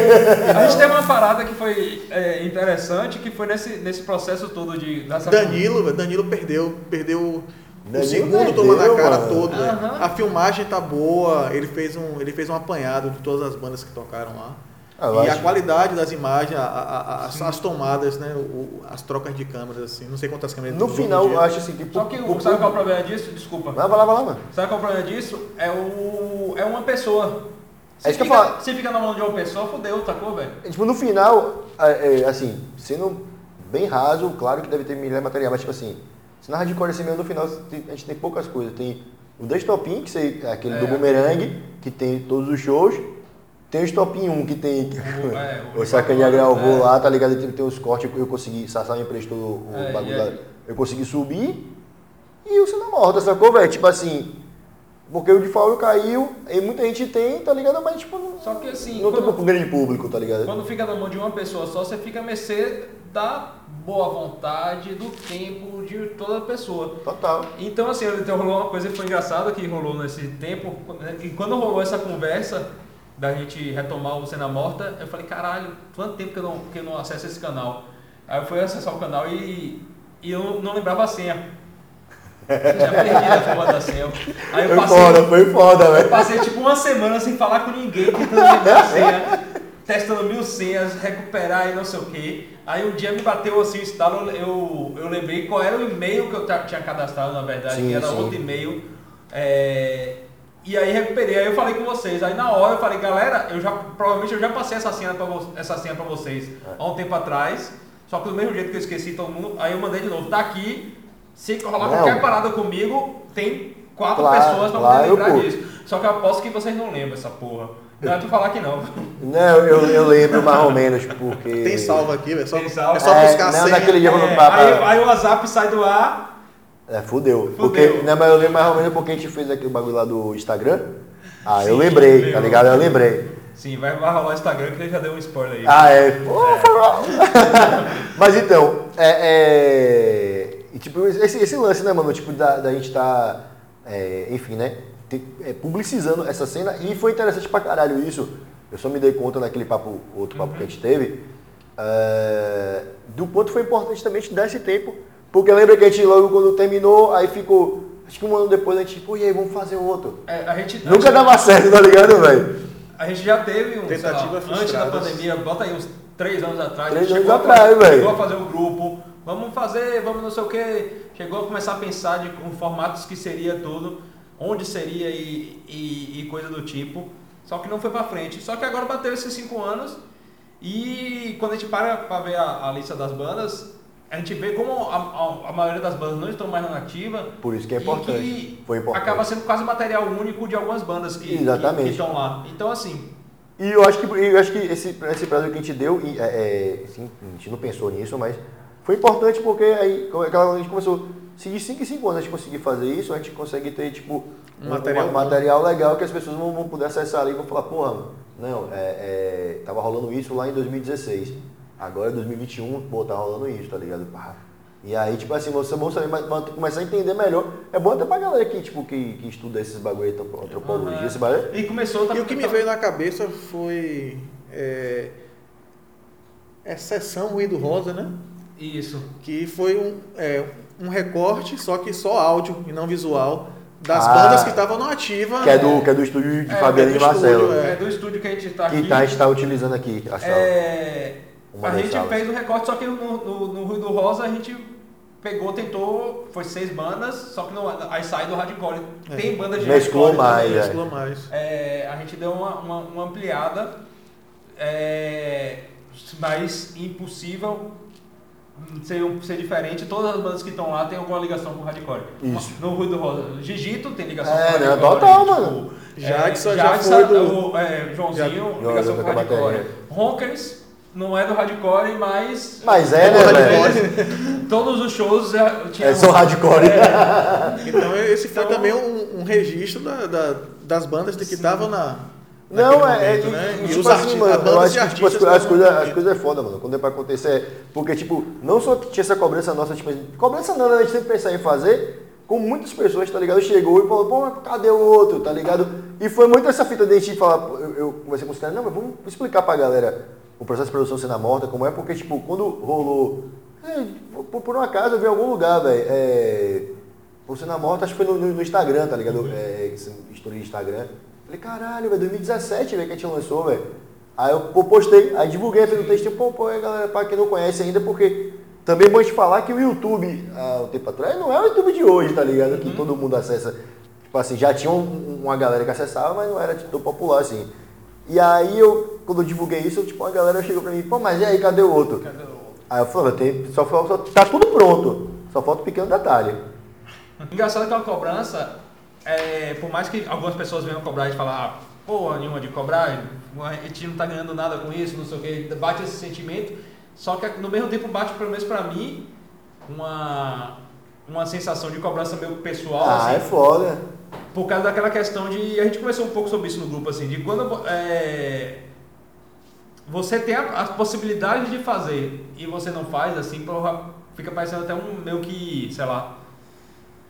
Speaker 2: a gente teve uma parada que foi é, interessante, que foi nesse, nesse processo todo de. Dessa
Speaker 3: Danilo, velho, Danilo perdeu, perdeu o segundo
Speaker 1: perdeu,
Speaker 3: toma na cara
Speaker 1: mano.
Speaker 3: todo.
Speaker 2: Aham.
Speaker 3: A filmagem tá boa, ele fez um, ele fez um apanhado de todas as bandas que tocaram lá.
Speaker 1: Ah, eu
Speaker 3: e a
Speaker 1: acho-
Speaker 3: qualidade das imagens, a- a- a- as, as tomadas, né, o- as trocas de câmeras assim, não sei quantas câmeras
Speaker 1: No
Speaker 3: tem
Speaker 1: final, eu acho assim que.
Speaker 2: Só que o, sabe qual é o problema disso? Desculpa.
Speaker 1: Vai, vai lá, vai lá, mano.
Speaker 2: Sabe qual é o problema disso? É, o, é uma pessoa. Se,
Speaker 1: É isso que eu
Speaker 2: fica,
Speaker 1: falo.
Speaker 2: se fica na mão de uma pessoa, fodeu, sacou, velho?
Speaker 1: É, Tipo, no final, é, é, assim, sendo bem raso, claro que deve ter milhares de material, mas tipo assim, se na hardcore assim mesmo, no final a gente tem poucas coisas. Tem o Destopin, que é aquele
Speaker 2: É.
Speaker 1: do Boomerang, que tem todos os shows. Tem o Stopin 1, que tem
Speaker 2: é, o-
Speaker 1: Sacaninha gravou
Speaker 2: é.
Speaker 1: lá, tá ligado? Tem, tem os cortes, eu consegui, Sassá me emprestou o
Speaker 2: É,
Speaker 1: bagulho lá, eu consegui subir. E o Cena Morta, sacou, velho? Tipo assim, porque o de Fauro caiu, e muita gente tem, tá ligado? Mas tipo, não,
Speaker 2: Só que assim,
Speaker 1: não tem
Speaker 2: quando-
Speaker 1: pro grande público, tá ligado?
Speaker 2: Quando fica na mão de uma pessoa só, você fica a mercê da boa vontade, do tempo de toda pessoa.
Speaker 1: Total.
Speaker 2: Então, assim, então rolou uma coisa que foi engraçada que rolou nesse tempo. E quando rolou essa conversa da gente retomar o Cena Morta, eu falei, caralho, quanto tempo que eu não, que eu não acesso esse canal? Aí eu fui acessar o canal e, e eu não lembrava a senha. Eu já perdi a porra da senha. Aí eu
Speaker 1: Foi
Speaker 2: passei,
Speaker 1: foda, foi foda, velho.
Speaker 2: passei tipo uma semana sem falar com ninguém, tentando lembrar a senha, testando mil senhas, recuperar e não sei o que. Aí um dia me bateu assim o estalo, eu, eu lembrei qual era o e-mail que eu tinha cadastrado, na verdade,
Speaker 1: Sim,
Speaker 2: que era
Speaker 1: sim.
Speaker 2: outro e-mail. É, e aí recuperei, aí eu falei com vocês. Aí na hora eu falei, galera, eu já provavelmente eu já passei essa senha pra, vo- essa senha pra vocês há um tempo atrás. Só que do mesmo jeito que eu esqueci todo mundo, aí eu mandei de novo, tá aqui. Se rolar
Speaker 1: Não.
Speaker 2: qualquer parada comigo, tem quatro
Speaker 1: Claro,
Speaker 2: pessoas pra
Speaker 1: claro,
Speaker 2: poder lembrar
Speaker 1: pô.
Speaker 2: disso. Só que eu aposto que vocês não lembram essa porra. Não é tu falar que não.
Speaker 1: Não, eu, eu lembro mais ou menos, porque.
Speaker 3: Tem salvo aqui, velho. Só,
Speaker 2: Tem salvo.
Speaker 3: É só
Speaker 1: É,
Speaker 3: buscar a
Speaker 1: não,
Speaker 3: senha.
Speaker 1: naquele dia- Eu
Speaker 2: É,
Speaker 1: pra-
Speaker 2: aí, aí o WhatsApp sai do ar.
Speaker 1: É, fudeu.
Speaker 2: Fudeu.
Speaker 1: Porque, não, mas eu lembro mais ou menos porque a gente fez aquele bagulho lá do Instagram. Ah, eu
Speaker 2: Sim,
Speaker 1: lembrei,
Speaker 2: meu.
Speaker 1: tá ligado? Eu lembrei.
Speaker 2: Sim, vai, vai rolar o Instagram que ele já deu um spoiler aí.
Speaker 1: Ah, é. Mal. Mas então, é. é... e, tipo, esse, esse lance, né, mano? Tipo, da, da gente tá é, enfim, né? é, publicizando essa cena e foi interessante pra caralho isso. Eu só me dei conta naquele papo, outro papo que a gente teve, é, do quanto foi importante também a gente dar esse tempo. Porque lembra que a gente logo quando terminou, aí ficou, acho que um ano depois a gente, pô, e aí, vamos fazer outro.
Speaker 2: É, a gente, a
Speaker 1: Nunca
Speaker 2: gente-
Speaker 1: dava certo, tá ligado, velho?
Speaker 2: A gente já teve um, sei lá, antes da pandemia, bota aí uns três anos atrás.
Speaker 1: Três
Speaker 2: a gente
Speaker 1: anos
Speaker 2: chegou a
Speaker 1: atrás,
Speaker 2: fazer-
Speaker 1: velho.
Speaker 2: Chegou a fazer um grupo, vamos fazer, vamos não sei o que. Chegou a começar a pensar de com formatos que seria tudo, onde seria e, e, e coisa do tipo. Só que não foi pra frente. Só que agora bateu esses cinco anos e quando a gente para pra ver a, a lista das bandas, a gente vê como a, a, a maioria das bandas não estão mais na nativa.
Speaker 1: Por isso que é importante.
Speaker 2: que
Speaker 1: Foi importante.
Speaker 2: Acaba sendo quase material único de algumas bandas que
Speaker 1: Exatamente.
Speaker 2: que estão lá. Então assim,
Speaker 1: E eu acho que, eu acho que esse, esse prazo que a gente deu, e, é, é, assim, a gente não pensou nisso, mas foi importante porque aí é a gente começou, se de 5 em 5 anos a gente conseguir fazer isso, a gente consegue ter tipo
Speaker 3: Um material
Speaker 1: um material legal que as pessoas vão, vão poder acessar ali e vão falar, porra, não, é, é, tava rolando isso lá em 2016, agora é 2021, pô, tá rolando isso, tá ligado? Pá. E aí, tipo assim, você vão saber, mas- mas começar a entender melhor. É bom até pra galera que, tipo, que, que estuda esses bagulho, aí, antropologia,
Speaker 2: Aham.
Speaker 1: esse bagulho.
Speaker 2: E começou tá-
Speaker 3: E o que me veio na cabeça foi. É, é sessão Ruído Rosa, né?
Speaker 2: Isso.
Speaker 3: Que foi um, é, um recorte, só que só áudio e não visual, das
Speaker 1: Ah.
Speaker 3: bandas que estavam na ativa.
Speaker 1: Que é do, que é do estúdio de
Speaker 2: É,
Speaker 1: Fabiano
Speaker 3: é
Speaker 1: e
Speaker 3: do
Speaker 1: Marcelo.
Speaker 3: estúdio,
Speaker 2: É do estúdio que a gente está aqui.
Speaker 1: Que tá, a gente tá utilizando aqui a sala.
Speaker 2: É,
Speaker 1: Uma
Speaker 2: a gente
Speaker 1: salas.
Speaker 2: fez um recorte, só que no, no, no Rui do Rosa a gente pegou, tentou, foi seis bandas, só que não, aí sai do hardcore.
Speaker 3: É.
Speaker 2: Tem banda de
Speaker 1: Mesclou
Speaker 2: hardcore
Speaker 1: mais,
Speaker 2: também.
Speaker 1: é.
Speaker 3: Mesclou mais.
Speaker 2: É, a gente deu uma, uma, uma ampliada, é, mas impossível ser, um- ser diferente. Todas as bandas que estão lá têm alguma ligação com o hardcore.
Speaker 1: Isso.
Speaker 2: No Rui do Rosa, Gigito tem ligação
Speaker 1: É,
Speaker 2: com o
Speaker 1: né,
Speaker 2: hardcore.
Speaker 1: total, mano.
Speaker 3: Jackson já
Speaker 2: Jackson,
Speaker 3: foi do-
Speaker 2: o, é, Joãozinho,
Speaker 1: Já-
Speaker 2: ligação
Speaker 1: João
Speaker 2: com o hardcore.
Speaker 1: bateria.
Speaker 2: Não é do hardcore, mas...
Speaker 1: Mas é,
Speaker 3: Como
Speaker 1: né, velho?
Speaker 2: Todos os shows já tinha
Speaker 1: É, são hardcore.
Speaker 3: Então esse foi
Speaker 2: Então-
Speaker 3: também um, um registro da- da- das bandas de que estavam na.
Speaker 1: Não, é, é,
Speaker 3: momento,
Speaker 1: e-
Speaker 3: né?
Speaker 1: e,
Speaker 3: E
Speaker 1: tipo
Speaker 3: os
Speaker 1: assim, mano,
Speaker 3: a
Speaker 1: eu acho que tipo, as, as
Speaker 3: estavam
Speaker 1: coisas as coisas é foda, mano. Quando é pra acontecer, é- porque, tipo, não só tinha essa cobrança nossa, tipo, cobrança não, né? A gente sempre pensar em fazer, com muitas pessoas, tá ligado? Chegou e falou, pô, mas cadê o outro, tá ligado? E foi muito essa fita de a gente falar, eu, eu conversei com os caras, não, mas vamos explicar pra galera o processo de produção sendo morta, como é, porque, tipo, quando rolou, é, por, por um acaso eu vi em algum lugar, velho, é, por Cena Morta, acho que foi no, no- no Instagram, tá ligado? É, esse história de Instagram. Falei, caralho, velho, 2017, velho, que a gente lançou, velho. Aí eu pô, postei, aí divulguei, fiz um texto, pô, pô, aí, galera, pra quem não conhece ainda, porque também é bom te falar que o YouTube, há um tempo atrás, não é o YouTube de hoje, tá ligado? Que todo mundo acessa. Tipo assim, já tinha um- uma galera que acessava, mas não era tão popular assim. E aí eu, quando eu divulguei isso, tipo, a galera chegou pra mim, pô, mas e aí, cadê o outro?
Speaker 2: Cadê o-
Speaker 1: Aí eu falei, tem, só, só, tá tudo pronto, só falta um pequeno detalhe.
Speaker 2: Engraçado que é uma cobrança, é, por mais que algumas pessoas venham cobrar e falar, ah, porra nenhuma de cobrar, a gente não tá ganhando nada com isso, não sei o que, bate esse sentimento, só que no mesmo tempo bate, pelo menos pra mim, uma, uma sensação de cobrança meio pessoal,
Speaker 1: Ah,
Speaker 2: assim,
Speaker 1: é foda.
Speaker 2: Por causa daquela questão de. A gente conversou um pouco sobre isso no grupo, assim, de quando é, você tem a, a possibilidade de fazer e você não faz, assim, fica parecendo até um meio que, sei lá.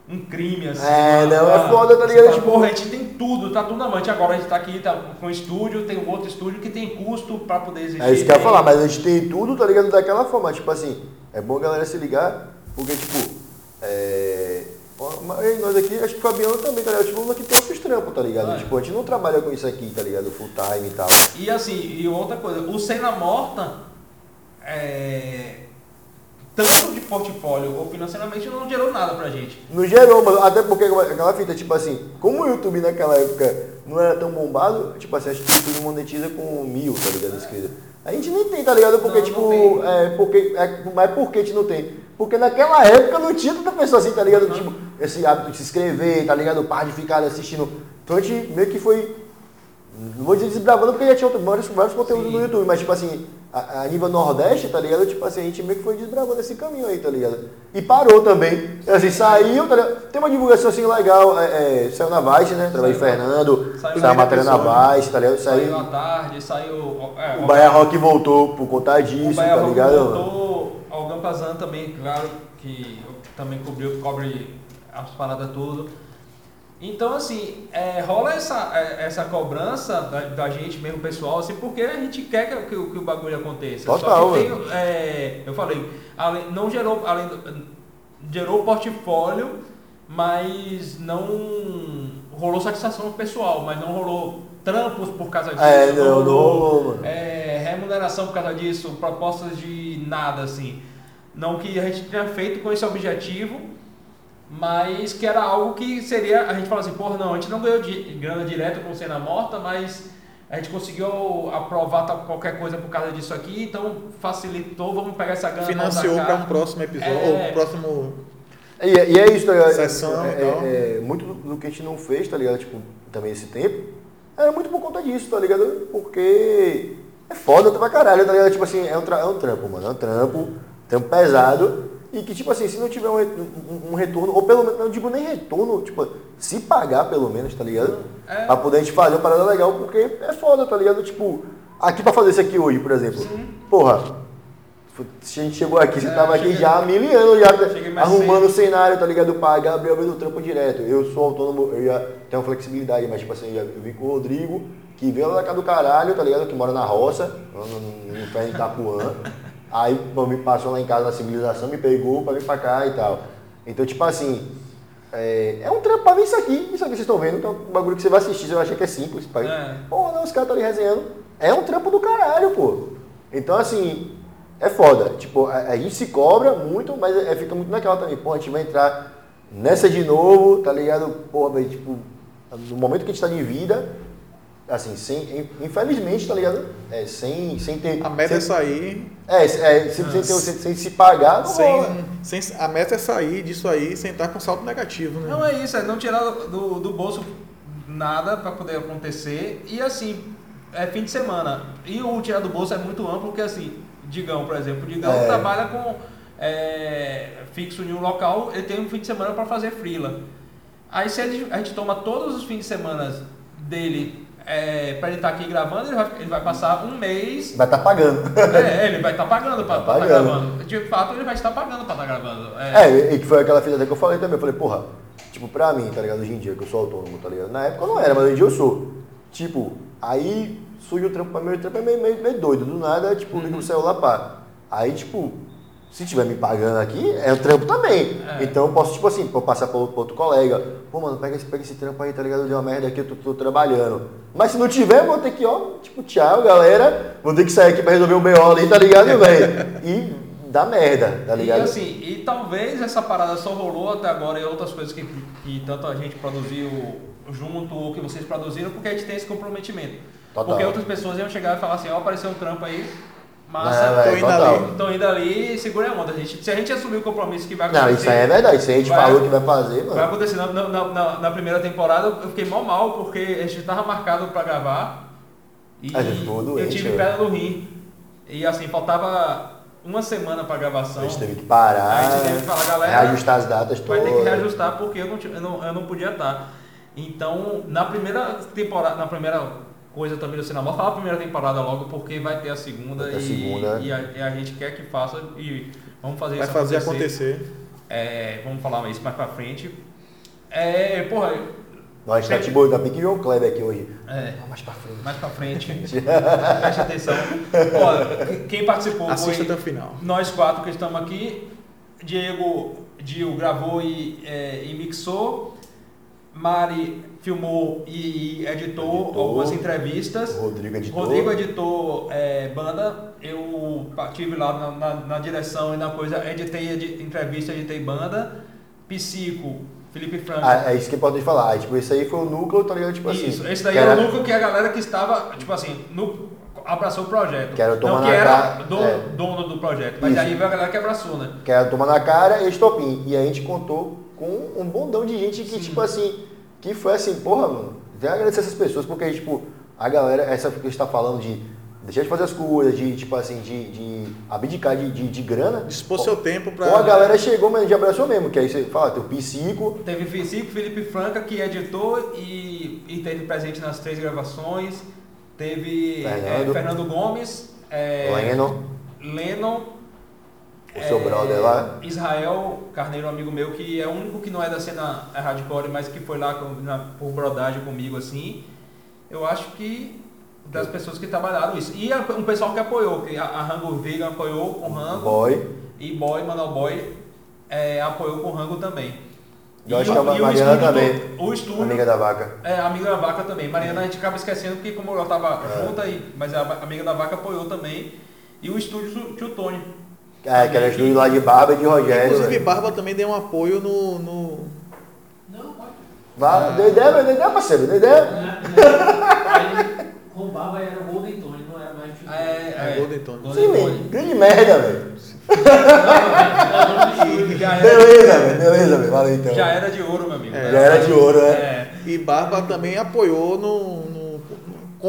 Speaker 2: Um crime, assim.
Speaker 1: É,
Speaker 2: uma-
Speaker 1: não, é foda, tá ligado?
Speaker 2: fala,
Speaker 1: Tipo-
Speaker 2: Porra, a gente tem tudo, tá tudo na mão. Agora a gente tá aqui tá com um estúdio, tem um outro estúdio que tem custo pra poder existir.
Speaker 1: É isso que eu ia falar, mas a gente tem tudo, tá ligado? Daquela forma, tipo assim, é bom a galera se ligar, porque, tipo, é. Mas Nós aqui, acho que o Fabiano também, tá ligado? Tipo, aqui tem nossos trampos, tá ligado?
Speaker 2: É.
Speaker 1: Tipo, a gente não trabalha com isso aqui, tá ligado? Full time e tal.
Speaker 2: E assim, e outra coisa, o Cena Morta, é, tanto de portfólio ou financeiramente, não gerou nada pra gente.
Speaker 1: Não gerou, mano, até porque aquela fita, tipo assim, como o YouTube naquela época não era tão bombado, tipo assim, acho que o YouTube monetiza com mil, tá ligado? Inscritos. A gente nem tem, tá ligado? Porque,
Speaker 2: Não,
Speaker 1: tipo,
Speaker 2: não
Speaker 1: é, porque, é, mas por que a gente não tem? Porque naquela época não tinha tanta pessoa assim, tá ligado? Tipo, esse hábito de se inscrever, tá ligado? Par de ficar assistindo. Então a gente meio que foi. Não vou dizer desbravando porque já tinha outro- vários, vários conteúdos
Speaker 2: Sim.
Speaker 1: no YouTube, mas tipo assim, a, a nível Nordeste, tá ligado? Tipo assim, a gente meio que foi desbravando esse caminho aí, tá ligado? E parou também. Assim, saiu, tá ligado? Tem uma divulgação assim legal, é, é, saiu na Vice, né? Através de
Speaker 2: Saiu.
Speaker 1: Fernando,
Speaker 2: Saiu
Speaker 1: saiu a matéria na. Vice, tá ligado?
Speaker 2: Saiu
Speaker 1: Saiu.
Speaker 2: à tarde, saiu. é,
Speaker 1: O Bahia Rock voltou por conta
Speaker 2: o
Speaker 1: disso,
Speaker 2: Bahia
Speaker 1: tá
Speaker 2: Rock
Speaker 1: ligado?
Speaker 2: voltou, o Gampazan também, claro, que também cobriu, cobre as paradas tudo. Então, assim, é, rola essa, é, essa cobrança da, da gente mesmo, pessoal, assim, porque a gente quer que, que, o- que o bagulho aconteça.
Speaker 1: Total,
Speaker 2: Só que tem, é, eu falei, além- não gerou, além gerou portfólio, mas não rolou satisfação pessoal, mas não rolou trampos por causa disso.
Speaker 1: É, não, não rolou, mano.
Speaker 2: é, remuneração por causa disso, propostas de nada, assim. Não que a gente tenha feito com esse objetivo, mas que era algo que seria. A gente fala assim, porra, não, a gente não ganhou di- grana direto com cena morta, mas a gente conseguiu aprovar tal- qualquer coisa por causa disso aqui, então facilitou, vamos pegar essa grana.
Speaker 3: Financiou
Speaker 2: pra
Speaker 3: para um próximo episódio,
Speaker 2: É.
Speaker 3: ou próximo.
Speaker 1: E, é- e é isso, tá ligado?
Speaker 3: Sessão
Speaker 1: é,
Speaker 3: e tal.
Speaker 1: é- é muito do, que a gente não fez, tá ligado? Tipo, também esse tempo, era muito por conta disso, tá ligado? Porque é foda pra caralho, tá ligado? Tipo assim, é um, é um trampo, mano. É um trampo, trampo pesado. E que, tipo assim, se não tiver um, um- um retorno, ou pelo menos, não digo nem retorno, tipo, se pagar pelo menos, tá ligado?
Speaker 2: É.
Speaker 1: Pra poder a gente fazer uma parada legal, porque é foda, tá ligado? Tipo, aqui pra fazer isso aqui hoje, por exemplo. Porra, se a gente chegou aqui, você
Speaker 2: É,
Speaker 1: tava aqui já há mil anos, já arrumando o cenário, tá ligado? Pra Gabriel veio do trampo direto. Eu sou autônomo, eu ia ter uma flexibilidade, mas tipo assim, eu vim com o Rodrigo, que veio lá da casa do caralho, tá ligado? Que mora na roça, no, no, no inferno de Itapuã. Aí pô, me passou lá em casa na civilização, me pegou pra vir pra cá e tal. Então, tipo assim, é, é um trampo pra ver isso aqui, isso aqui vocês estão vendo, que é um bagulho que você vai assistir, você vai achar que é simples. Pai.
Speaker 2: É.
Speaker 1: Pô, não, os caras estão ali resenhando. É um trampo do caralho, pô. Então, assim, é foda. Tipo, a, a gente se cobra muito, mas é, fica muito naquela também. Pô, a gente vai entrar nessa de novo, tá ligado? Pô, velho, tipo, no momento que a gente tá de vida, assim, sem, infelizmente, tá ligado? É, sem, sem ter.
Speaker 3: A meta
Speaker 1: sem,
Speaker 3: é sair.
Speaker 1: É, é sem, sem, ter- sem, sem se pagar.
Speaker 3: Sem, sem, a meta é sair disso aí sem estar com saldo negativo, né?
Speaker 2: Não é isso, é não tirar do, do bolso nada para poder acontecer. E assim, é fim de semana. E o tirar do bolso é muito amplo, porque assim, Digão, por exemplo, o Digão
Speaker 1: É.
Speaker 2: trabalha com é, fixo em um local, ele tem um fim de semana para fazer freela. Aí se ele- a gente toma todos os fins de semana dele é, para ele estar aqui gravando, ele vai, ele vai passar um mês
Speaker 1: Vai estar tá pagando.
Speaker 2: é, ele vai estar pagando para
Speaker 1: Tá
Speaker 2: estar
Speaker 1: pagando.
Speaker 2: gravando. De fato, ele vai estar pagando para estar gravando. É,
Speaker 1: É, e que foi aquela até que eu falei também. Eu falei, porra, tipo, pra mim, tá ligado? Hoje em dia, que eu sou autônomo, tá ligado? Na época eu não era, mas hoje em dia eu sou. Tipo, aí surge o trampo pra mim, o trampo é meio, meio, meio doido. Do nada, tipo, liga o celular, pá. Aí, tipo, se tiver me pagando aqui, é o trampo também.
Speaker 2: É.
Speaker 1: Então eu posso, tipo assim, passar pra outro, colega. Pô, mano, pega esse, pega esse trampo aí, tá ligado? Deu uma merda aqui, eu tô, tô trabalhando. Mas se não tiver, vou ter que, ó, tipo, tchau, galera. Vou ter que sair aqui pra resolver um BO ali, tá ligado, velho? E dá merda, tá
Speaker 2: E
Speaker 1: ligado?
Speaker 2: assim, e talvez essa parada só rolou até agora e outras coisas que, que tanto a gente produziu junto ou que vocês produziram, porque a gente tem esse comprometimento.
Speaker 1: Total.
Speaker 2: Porque outras pessoas iam chegar e falar assim, ó, apareceu um trampo aí,
Speaker 1: Não,
Speaker 2: massa,
Speaker 3: tô
Speaker 1: é,
Speaker 3: indo
Speaker 1: total.
Speaker 3: ali.
Speaker 2: estão indo ali e segura a onda. A gente, se a gente assumir o compromisso que vai
Speaker 1: Não,
Speaker 2: acontecer...
Speaker 1: isso aí é verdade. Se a gente
Speaker 2: vai-
Speaker 1: falou que vai fazer,
Speaker 2: Vai
Speaker 1: mano.
Speaker 2: acontecer na, na, na- primeira temporada, eu fiquei mal mal, porque a gente tava marcado pra gravar e
Speaker 1: A gente ficou
Speaker 2: eu
Speaker 1: doente,
Speaker 2: tive
Speaker 1: velho.
Speaker 2: pedra no rim. E assim, faltava uma semana pra
Speaker 1: A
Speaker 2: gravação.
Speaker 1: gente teve que parar,
Speaker 2: a gente teve que falar, galera,
Speaker 1: reajustar as datas
Speaker 2: vai
Speaker 1: todas.
Speaker 2: ter que reajustar porque eu não, eu não, eu não podia estar. Então, na primeira temporada, na primeira coisa também do cinema, fala a primeira temporada logo porque vai ter a segunda,
Speaker 1: ter a
Speaker 2: e,
Speaker 1: segunda.
Speaker 2: e, a, e a gente quer que faça e vamos fazer
Speaker 3: Vai
Speaker 2: isso
Speaker 3: fazer acontecer.
Speaker 2: É, vamos falar isso mais pra frente. É, porra,
Speaker 1: Nós tá
Speaker 2: Sempre-
Speaker 1: tipo, tá pique João Kleber aqui hoje.
Speaker 2: é,
Speaker 1: Ah, mais pra frente.
Speaker 2: mais pra frente, preste atenção. Ó, quem participou
Speaker 3: Assista
Speaker 2: foi
Speaker 3: até o final.
Speaker 2: nós quatro que estamos aqui. Diego Dio gravou e, é, e mixou. Mari filmou e, e editou,
Speaker 1: Editou.
Speaker 2: algumas entrevistas.
Speaker 1: Rodrigo editou.
Speaker 2: Rodrigo editou é, banda. Eu estive lá na, na- na direção e na coisa. Editei edi- entrevista, editei banda. Psico, Felipe Franco.
Speaker 1: Ah, é isso que é importante falar. Tipo, esse aí foi o núcleo, tá ligado? Tipo assim.
Speaker 2: Isso, esse daí
Speaker 1: que
Speaker 2: era
Speaker 1: era-
Speaker 2: o núcleo que a galera que estava, tipo assim, no, abraçou o projeto.
Speaker 1: Que era o Toma
Speaker 2: Não, que era
Speaker 1: Cara-
Speaker 2: dono,
Speaker 1: é.
Speaker 2: dono do projeto. Mas
Speaker 1: Isso.
Speaker 2: aí veio a galera que abraçou, né?
Speaker 1: Que era Toma na Cara e Estopim. E a gente contou com um bondão de gente que, tipo assim, que foi assim, porra, mano, tem que agradecer essas pessoas, porque, tipo, a galera, essa que a gente tá falando de deixar de fazer as coisas, de, tipo assim, de, de abdicar de, de, de grana.
Speaker 3: Dispor seu tempo pra.
Speaker 1: Ou a galera chegou, mas de abraçou mesmo, que aí você fala, tem o Psico,
Speaker 2: Teve Psico, Felipe Franca, que editou e, e teve presente nas três gravações. Teve
Speaker 1: Fernando.
Speaker 2: é, Fernando Gomes, é,
Speaker 1: Lennon,
Speaker 2: Lennon
Speaker 1: O seu brother lá.
Speaker 2: Israel Carneiro, um amigo meu, que é o único que não é da cena hardcore, mas que foi lá com- na- por brodagem comigo, assim. Eu acho que das pessoas que trabalharam isso. E a- um pessoal que apoiou, que a, a Rango Vegan apoiou com o Rango.
Speaker 1: Boy.
Speaker 2: E Boy, Manuel Boy, é, apoiou com o Rango também.
Speaker 1: Eu
Speaker 2: E
Speaker 1: acho
Speaker 2: o-
Speaker 1: que a Mariana
Speaker 2: estúdio
Speaker 1: também.
Speaker 2: O estúdio.
Speaker 1: Amiga da vaca.
Speaker 2: É, amiga da vaca também. Mariana a gente acaba esquecendo porque como ela tava
Speaker 1: É.
Speaker 2: junto aí, mas a amiga da vaca apoiou também. E o estúdio Tio Tony.
Speaker 1: É, que era estúdio lá de Barba e de Rogério.
Speaker 3: Inclusive,
Speaker 1: velho.
Speaker 3: Barba também deu um apoio no. no...
Speaker 4: Não, pode.
Speaker 1: Vá, deu ideia, deu ideia, parceiro, deu ideia.
Speaker 4: Aí roubava era o Golden Tone, não era mais o
Speaker 2: É,
Speaker 3: É, Golden.
Speaker 2: Golden
Speaker 1: Sim, grande merda, velho.
Speaker 2: Já era,
Speaker 1: Beleza, velho, beleza, velho. Valeu então.
Speaker 2: já era de ouro, meu amigo.
Speaker 3: É.
Speaker 1: Já era de ouro, né?
Speaker 2: É.
Speaker 3: E Barba também apoiou no,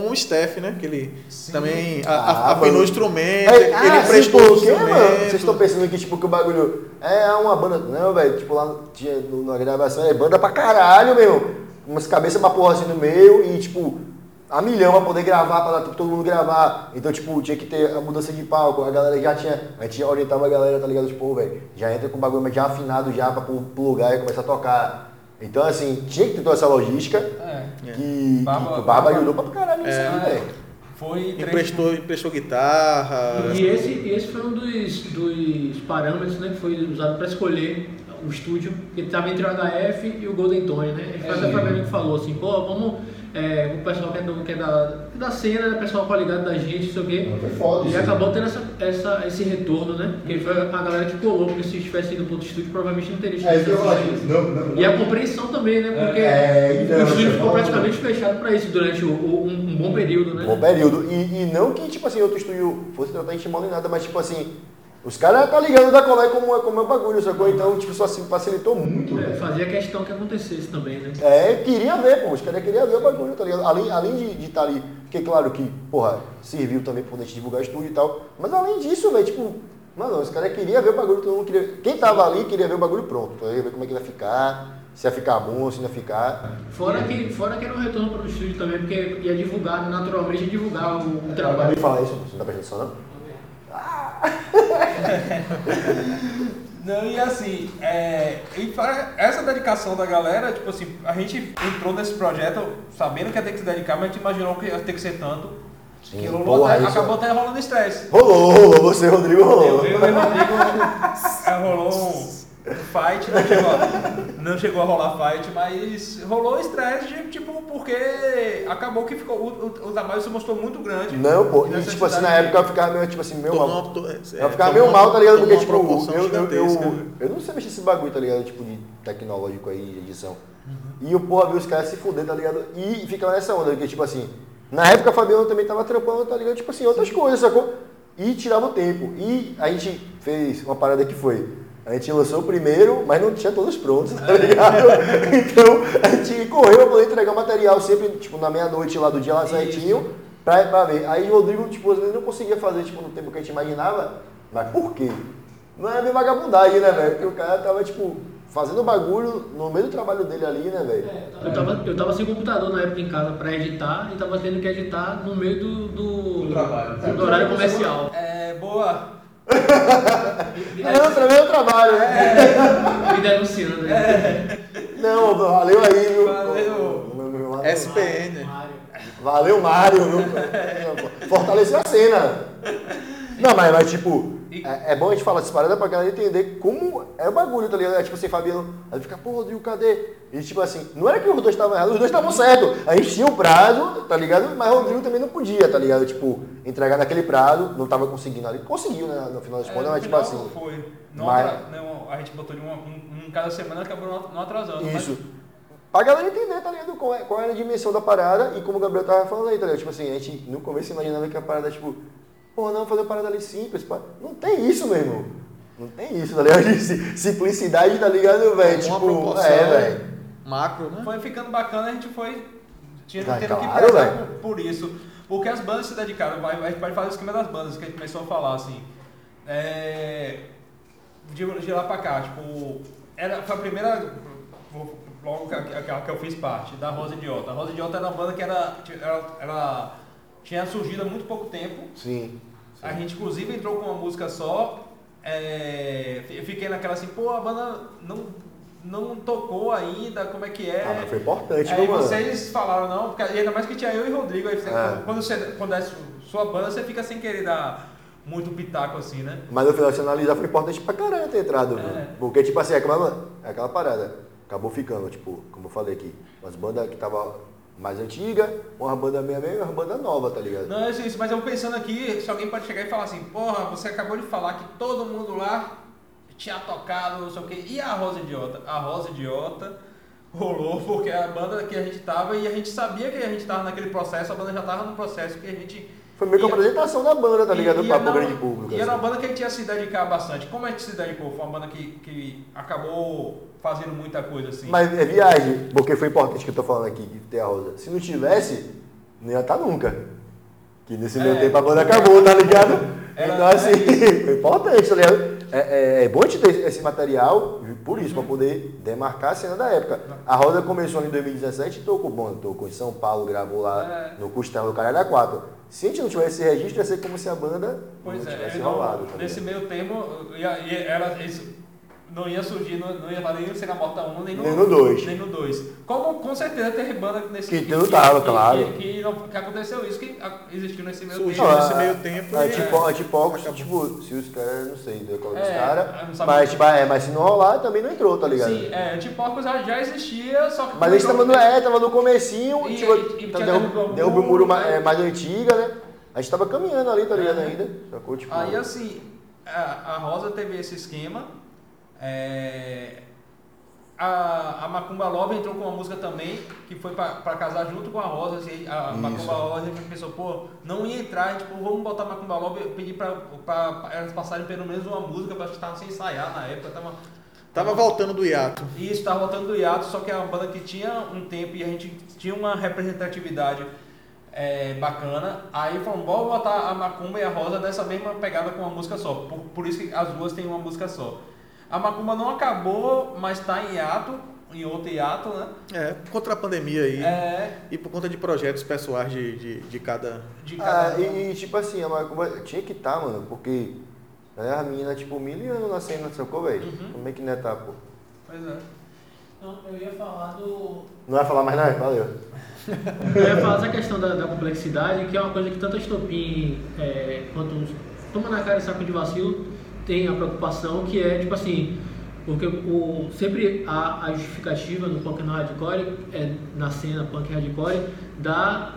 Speaker 3: como o Steph, né? Que ele
Speaker 2: Sim.
Speaker 3: também a-
Speaker 1: Ah,
Speaker 3: afinou instrumento,
Speaker 1: É,
Speaker 3: ele
Speaker 1: ah, sim,
Speaker 3: prestou
Speaker 1: por
Speaker 3: os
Speaker 1: quê, mano?
Speaker 3: instrumentos.
Speaker 1: Vocês estão pensando que, tipo, que o bagulho é uma banda. Não, velho, tipo, lá tinha, no- na gravação é banda pra caralho, meu. Umas cabeças pra porra assim no meio e, tipo, a milhão pra poder gravar, pra dar tempo todo mundo gravar. Então, tipo, tinha que ter a mudança de palco. A galera já tinha. A gente orientava a galera, tá ligado? Tipo, "Ô, velho, já entra com o bagulho já afinado já pra pro lugar e começar a tocar. Então, assim, tinha que ter toda essa logística
Speaker 2: É.
Speaker 1: que,
Speaker 2: Barba-
Speaker 1: que o Barba ajudou pra caralho nisso
Speaker 3: É.
Speaker 1: aí, velho.
Speaker 2: Foi.
Speaker 3: Emprestou, emprestou guitarra.
Speaker 4: E esse, e esse foi um dos, dos parâmetros né, que foi usado para escolher o estúdio, que estava entre o HF e o Golden Tone, né? Foi até o Fabiano que falou assim, pô, vamos, é, o pessoal que é, do, que é da, da cena, né, o pessoal ligado da gente, não sei o quê.
Speaker 1: Foi foda
Speaker 4: E
Speaker 1: isso.
Speaker 4: acabou tendo essa, essa, esse retorno, né? Porque foi a galera que colou, porque se tivesse ido para outro estúdio, provavelmente não teria
Speaker 1: É isso
Speaker 4: chance.
Speaker 1: tipo, não, não,
Speaker 4: E a compreensão também, né? Porque
Speaker 1: É, então,
Speaker 4: o estúdio ficou
Speaker 1: eu-
Speaker 4: praticamente fechado para isso durante o, o- um, um bom período, né?
Speaker 1: Bom período. E, e não que, tipo assim, outro estúdio fosse tratar de mal nem nada, mas tipo assim, os caras tá ligando da colé como é, como é o bagulho, sacou? Então, tipo, só assim, facilitou muito,
Speaker 4: É, fazia questão que acontecesse também, né?
Speaker 1: É, queria ver, pô, os caras queriam ver o bagulho, tá ligado? Além, além de estar ali, porque claro que, porra, serviu também pra gente divulgar o estúdio e tal, mas além disso, velho, tipo, mano, os caras queriam ver o bagulho, todo mundo queria. Quem tava ali queria ver o bagulho pronto, tá ligado? Ver como é que ia ficar, se ia ficar bom, se não ia ficar.
Speaker 4: Fora que, fora que era um retorno para o estúdio também, porque ia divulgar, naturalmente, ia divulgar o, o
Speaker 1: Acabei
Speaker 4: trabalho.
Speaker 1: de falar isso, você não tá prestando atenção, não?
Speaker 2: Não, e assim, é, e essa dedicação da galera, tipo assim, a gente entrou nesse projeto sabendo que ia ter que se dedicar, mas a gente imaginou que ia ter que ser tanto.
Speaker 1: Sim,
Speaker 2: que rolou até- acabou até rolando estresse.
Speaker 1: Rolou, rolou, você, Rodrigo,
Speaker 2: Eu,
Speaker 1: rolou.
Speaker 2: eu e o Rodrigo é, rolou um fight, a, não chegou a rolar fight, mas rolou estresse, de, tipo, porque acabou que ficou, o, o, o trabalho se mostrou muito grande.
Speaker 1: Não, pô,
Speaker 2: E
Speaker 1: tipo assim, na época eu ficava meio, tipo assim, meio
Speaker 3: Tornou
Speaker 1: mal.
Speaker 3: uma- to- é,
Speaker 1: Eu ficava meio
Speaker 3: uma-
Speaker 1: mal, tá ligado? Porque, tipo, eu, eu, eu,
Speaker 3: gigantesca.
Speaker 1: eu não sei mexer nesse bagulho, tá ligado? Tipo, de tecnológico aí, de edição. E o porra, viu os caras se fuder, tá ligado? E ficava nessa onda, porque, tipo assim, na época a Fabiana também tava trampando, tá ligado? Tipo assim, outras coisas, sacou? E tirava o tempo. E a gente fez uma parada que foi. A gente lançou o primeiro, mas não tinha todos prontos, tá ligado? Então, a gente correu pra poder entregar o material sempre, tipo, na meia-noite lá do dia lá certinho, pra, pra ver. Aí o Rodrigo, tipo, às vezes não conseguia fazer, tipo, no tempo que a gente imaginava. Mas por quê? Não é bem vagabundagem, né, velho? Porque o cara tava, tipo, fazendo bagulho no meio do trabalho dele ali, né, velho?
Speaker 4: Eu tava, eu tava sem computador na época em casa para editar e tava tendo que editar no meio do, do,
Speaker 2: Do trabalho.
Speaker 4: do horário comercial.
Speaker 2: É, boa.
Speaker 1: É outro, é outro trabalho, né?
Speaker 4: Me denunciando. Né?
Speaker 1: Não, valeu aí, viu?
Speaker 2: Valeu.
Speaker 1: Meu- meu- meu-
Speaker 3: SPN.
Speaker 1: Valeu, Mário, viu? Fortaleceu a cena. Não, mas, mas tipo,
Speaker 2: E-
Speaker 1: é, é bom a gente falar essas paradas pra galera entender como é o bagulho, tá ligado? É tipo assim, Fabiano, aí fica, pô, Rodrigo, cadê? E tipo assim, não era que os dois estavam errados, os dois estavam certos. A gente tinha um prazo, tá ligado? Mas o Rodrigo também não podia, tá ligado? Tipo, entregar naquele prazo, não tava conseguindo ali. Conseguiu, né, no final das
Speaker 2: É,
Speaker 1: contas,
Speaker 2: no
Speaker 1: mas tipo assim.
Speaker 2: Foi. Não
Speaker 1: Mas-
Speaker 2: não, a gente botou de uma, um, um cada semana acabou não- atrasando. mas-
Speaker 1: Isso. Pra galera entender, tá ligado? Qual, é- qual era a dimensão da parada e como o Gabriel tava falando aí, tá ligado? Tipo assim, a gente no começo imaginava que a parada, tipo, pô, não, fazer uma parada ali simples, pá. Não tem isso, meu irmão. Não tem isso, tá ligado? Si- Simplicidade, tá ligado, velho? Tipo, é, velho.
Speaker 3: macro, né?
Speaker 2: Foi ficando bacana, a gente foi tinha,
Speaker 1: Ah,
Speaker 2: tendo que
Speaker 1: claro,
Speaker 2: prezar
Speaker 1: velho.
Speaker 2: por, por isso. Porque as bandas se dedicaram, vai, vai, vai fazer o esquema das bandas, que a gente começou a falar, assim. É, de, de lá pra cá, tipo, era, foi a primeira, logo que, que, que eu fiz parte, da Rosa Idiota. A Rosa Idiota era uma banda que era, era, era, tinha surgido há muito pouco tempo.
Speaker 1: Sim.
Speaker 2: A gente inclusive entrou com uma música só é, eu fiquei naquela assim, pô, a banda não, não tocou ainda, como é que é?
Speaker 1: Ah, mas foi importante,
Speaker 2: Aí
Speaker 1: viu, mano?
Speaker 2: vocês falaram, não, porque ainda mais que tinha eu e Rodrigo, aí você-
Speaker 1: É.
Speaker 2: quando, você, quando é su- sua banda, você fica sem querer dar muito pitaco assim, né?
Speaker 1: Mas no final, se analisar, foi importante pra caralho ter entrado.
Speaker 2: É.
Speaker 1: Porque, tipo assim, é aquela, é aquela parada. Acabou ficando, tipo, como eu falei aqui, umas bandas que tava mais antiga, uma banda meia meia e uma banda nova, tá ligado?
Speaker 2: Não, é isso, mas eu pensando aqui, se alguém pode chegar e falar assim, porra, você acabou de falar que todo mundo lá tinha tocado, não sei o quê, e a Rosa Idiota? A Rosa Idiota rolou porque é a banda que a gente tava e a gente sabia que a gente tava naquele processo, a banda já tava no processo que a gente
Speaker 1: Foi meio que uma
Speaker 2: E-
Speaker 1: apresentação da banda, tá ligado? Pra
Speaker 2: era
Speaker 1: pro
Speaker 2: uma-
Speaker 1: grande público.
Speaker 2: E era
Speaker 1: assim.
Speaker 2: uma banda que a gente ia se dedicar bastante. Como a gente se dedicou? Foi uma banda que, que acabou fazendo muita coisa assim.
Speaker 1: Mas é viagem, porque foi importante que eu tô falando aqui, de ter a Rosa. Se não tivesse, não ia estar nunca. Que nesse
Speaker 2: É.
Speaker 1: meio tempo a banda acabou, tá ligado?
Speaker 2: Era-
Speaker 1: então assim,
Speaker 2: é
Speaker 1: foi importante, tá ligado? É, é, é bom a gente ter esse material, por isso,
Speaker 2: Uhum.
Speaker 1: pra poder demarcar a cena da época. A Rosa começou em 2017 e tocou bom, tocou em São Paulo, gravou lá
Speaker 2: É.
Speaker 1: no Costelo do Caralho A4. Se a gente não tivesse esse registro, ia ser como se a banda
Speaker 2: Pois
Speaker 1: não
Speaker 2: é,
Speaker 1: tivesse
Speaker 2: então,
Speaker 1: rolado. Tá
Speaker 2: nesse meio termo, ia, ia- era, isso não ia surgir, não, não ia estar nem no Cena Morta 1, nem no,
Speaker 1: Nem no dois.
Speaker 2: Nem no 2. Como com certeza teve banda nesse
Speaker 1: Que não tava, claro.
Speaker 2: Que, que, não- que aconteceu isso, que existiu nesse meio
Speaker 3: Surgiu
Speaker 2: tempo.
Speaker 3: nesse
Speaker 1: a-
Speaker 3: meio tempo
Speaker 1: A
Speaker 3: e-
Speaker 1: tipo, a Tipocos, tipo, se os caras, não sei, do qual dos
Speaker 2: É,
Speaker 1: caras.
Speaker 2: não sabe-
Speaker 1: Mas, tipo, é, mas se não rolar, também não entrou, tá ligado?
Speaker 2: Sim, é, tipo, Porcos já, já existia, só que.
Speaker 1: Mas a gente tava no, é, tava no comecinho,
Speaker 2: E-
Speaker 1: tipo,
Speaker 2: e- e
Speaker 1: tá
Speaker 2: tinha
Speaker 1: derrub-
Speaker 2: derrubado o
Speaker 1: derrubou o
Speaker 2: muro,
Speaker 1: muro ma-
Speaker 2: né?
Speaker 1: é, mais antiga, né? A gente tava caminhando ali, tá ligado,
Speaker 2: É.
Speaker 1: ainda. Sacou, tipo...
Speaker 2: Aí assim, a, a Rosa teve esse esquema. É, a, a Macumba Love entrou com uma música também, que foi pra, pra casar junto com a Rosa. Assim, a
Speaker 1: Isso.
Speaker 2: Macumba Love a pensou, pô, não ia entrar, tipo, vamos botar Macumba Love e pedir pra elas passarem pelo menos uma música, porque estavam sem ensaiar na época. Tava,
Speaker 3: Tava voltando do hiato.
Speaker 2: e isso estava voltando do hiato, só que é uma banda que tinha um tempo e a gente tinha uma representatividade é, bacana. Aí falamos, vamos botar a Macumba e a Rosa dessa mesma pegada com uma música só. Por, por isso que as duas têm uma música só. A Macumba não acabou, mas está em hiato, em outro hiato, né?
Speaker 3: É, contra a pandemia aí.
Speaker 2: É,
Speaker 3: E por conta de projetos pessoais de, de, de cada.
Speaker 2: de cada
Speaker 1: Ah, e, e, tipo assim, a Macumba tinha que estar, mano, porque né, a menina, tipo, mil anos na cena, sacou, velho?
Speaker 2: Uhum.
Speaker 1: Como é que não é tá, pô?
Speaker 2: Pois é.
Speaker 4: Não, eu ia falar do.
Speaker 1: Não vai falar mais nada? Valeu.
Speaker 4: Eu ia falar essa questão da, da complexidade, que é uma coisa que tanto a Estopim é, quanto os Toma na cara e saco de vacilo tem a preocupação que é tipo assim, porque o, sempre a, a justificativa no punk no hardcore, é, na cena punk hardcore, da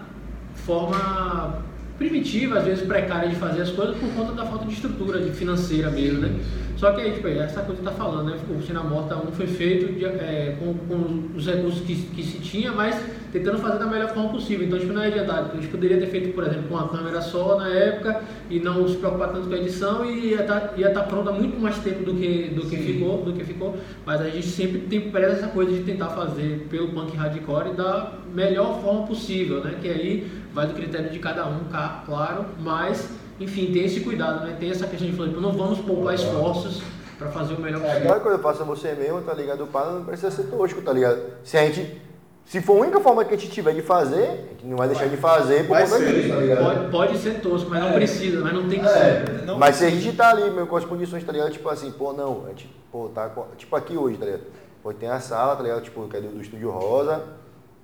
Speaker 4: forma primitiva, às vezes precária de fazer as coisas por conta da falta de estrutura de financeira mesmo, né? Só que aí, tipo, essa coisa que tá falando, né? O Cena Morta 1 foi feito de, é, com, com os recursos que, que se tinha, mas tentando fazer da melhor forma possível. Então, tipo, não é adiantado. A gente poderia ter feito, por exemplo, com uma câmera só na época e não se preocupar tanto com a edição e ia estar ia tá pronta há muito mais tempo do que, do que ficou, do que ficou. Mas a gente sempre tem preza essa coisa de tentar fazer pelo punk hardcore da melhor forma possível, né? Que aí vai do critério de cada um, claro, mas enfim, tem esse cuidado, né? Tem essa questão de falar, não vamos poupar esforços para fazer o melhor
Speaker 1: É
Speaker 4: possível.
Speaker 1: aquela coisa, faça você mesmo, tá ligado? O pá não precisa ser tosco, tá ligado? Se a gente. Se for a única forma que a gente tiver de fazer, a gente não vai deixar de fazer por
Speaker 3: Vai
Speaker 1: conta
Speaker 3: ser.
Speaker 1: disso, tá ligado?
Speaker 4: Pode, pode ser tosco, mas não
Speaker 2: É.
Speaker 4: precisa, mas não tem que
Speaker 1: É,
Speaker 4: ser.
Speaker 2: Não
Speaker 1: mas se a gente tá ali meu, com as condições, tá ligado? Tipo assim, pô, não, a gente, pô, tá com- tipo aqui hoje, tá ligado? Pô, tem a sala, tá ligado? Tipo, que é do, do Estúdio Rosa,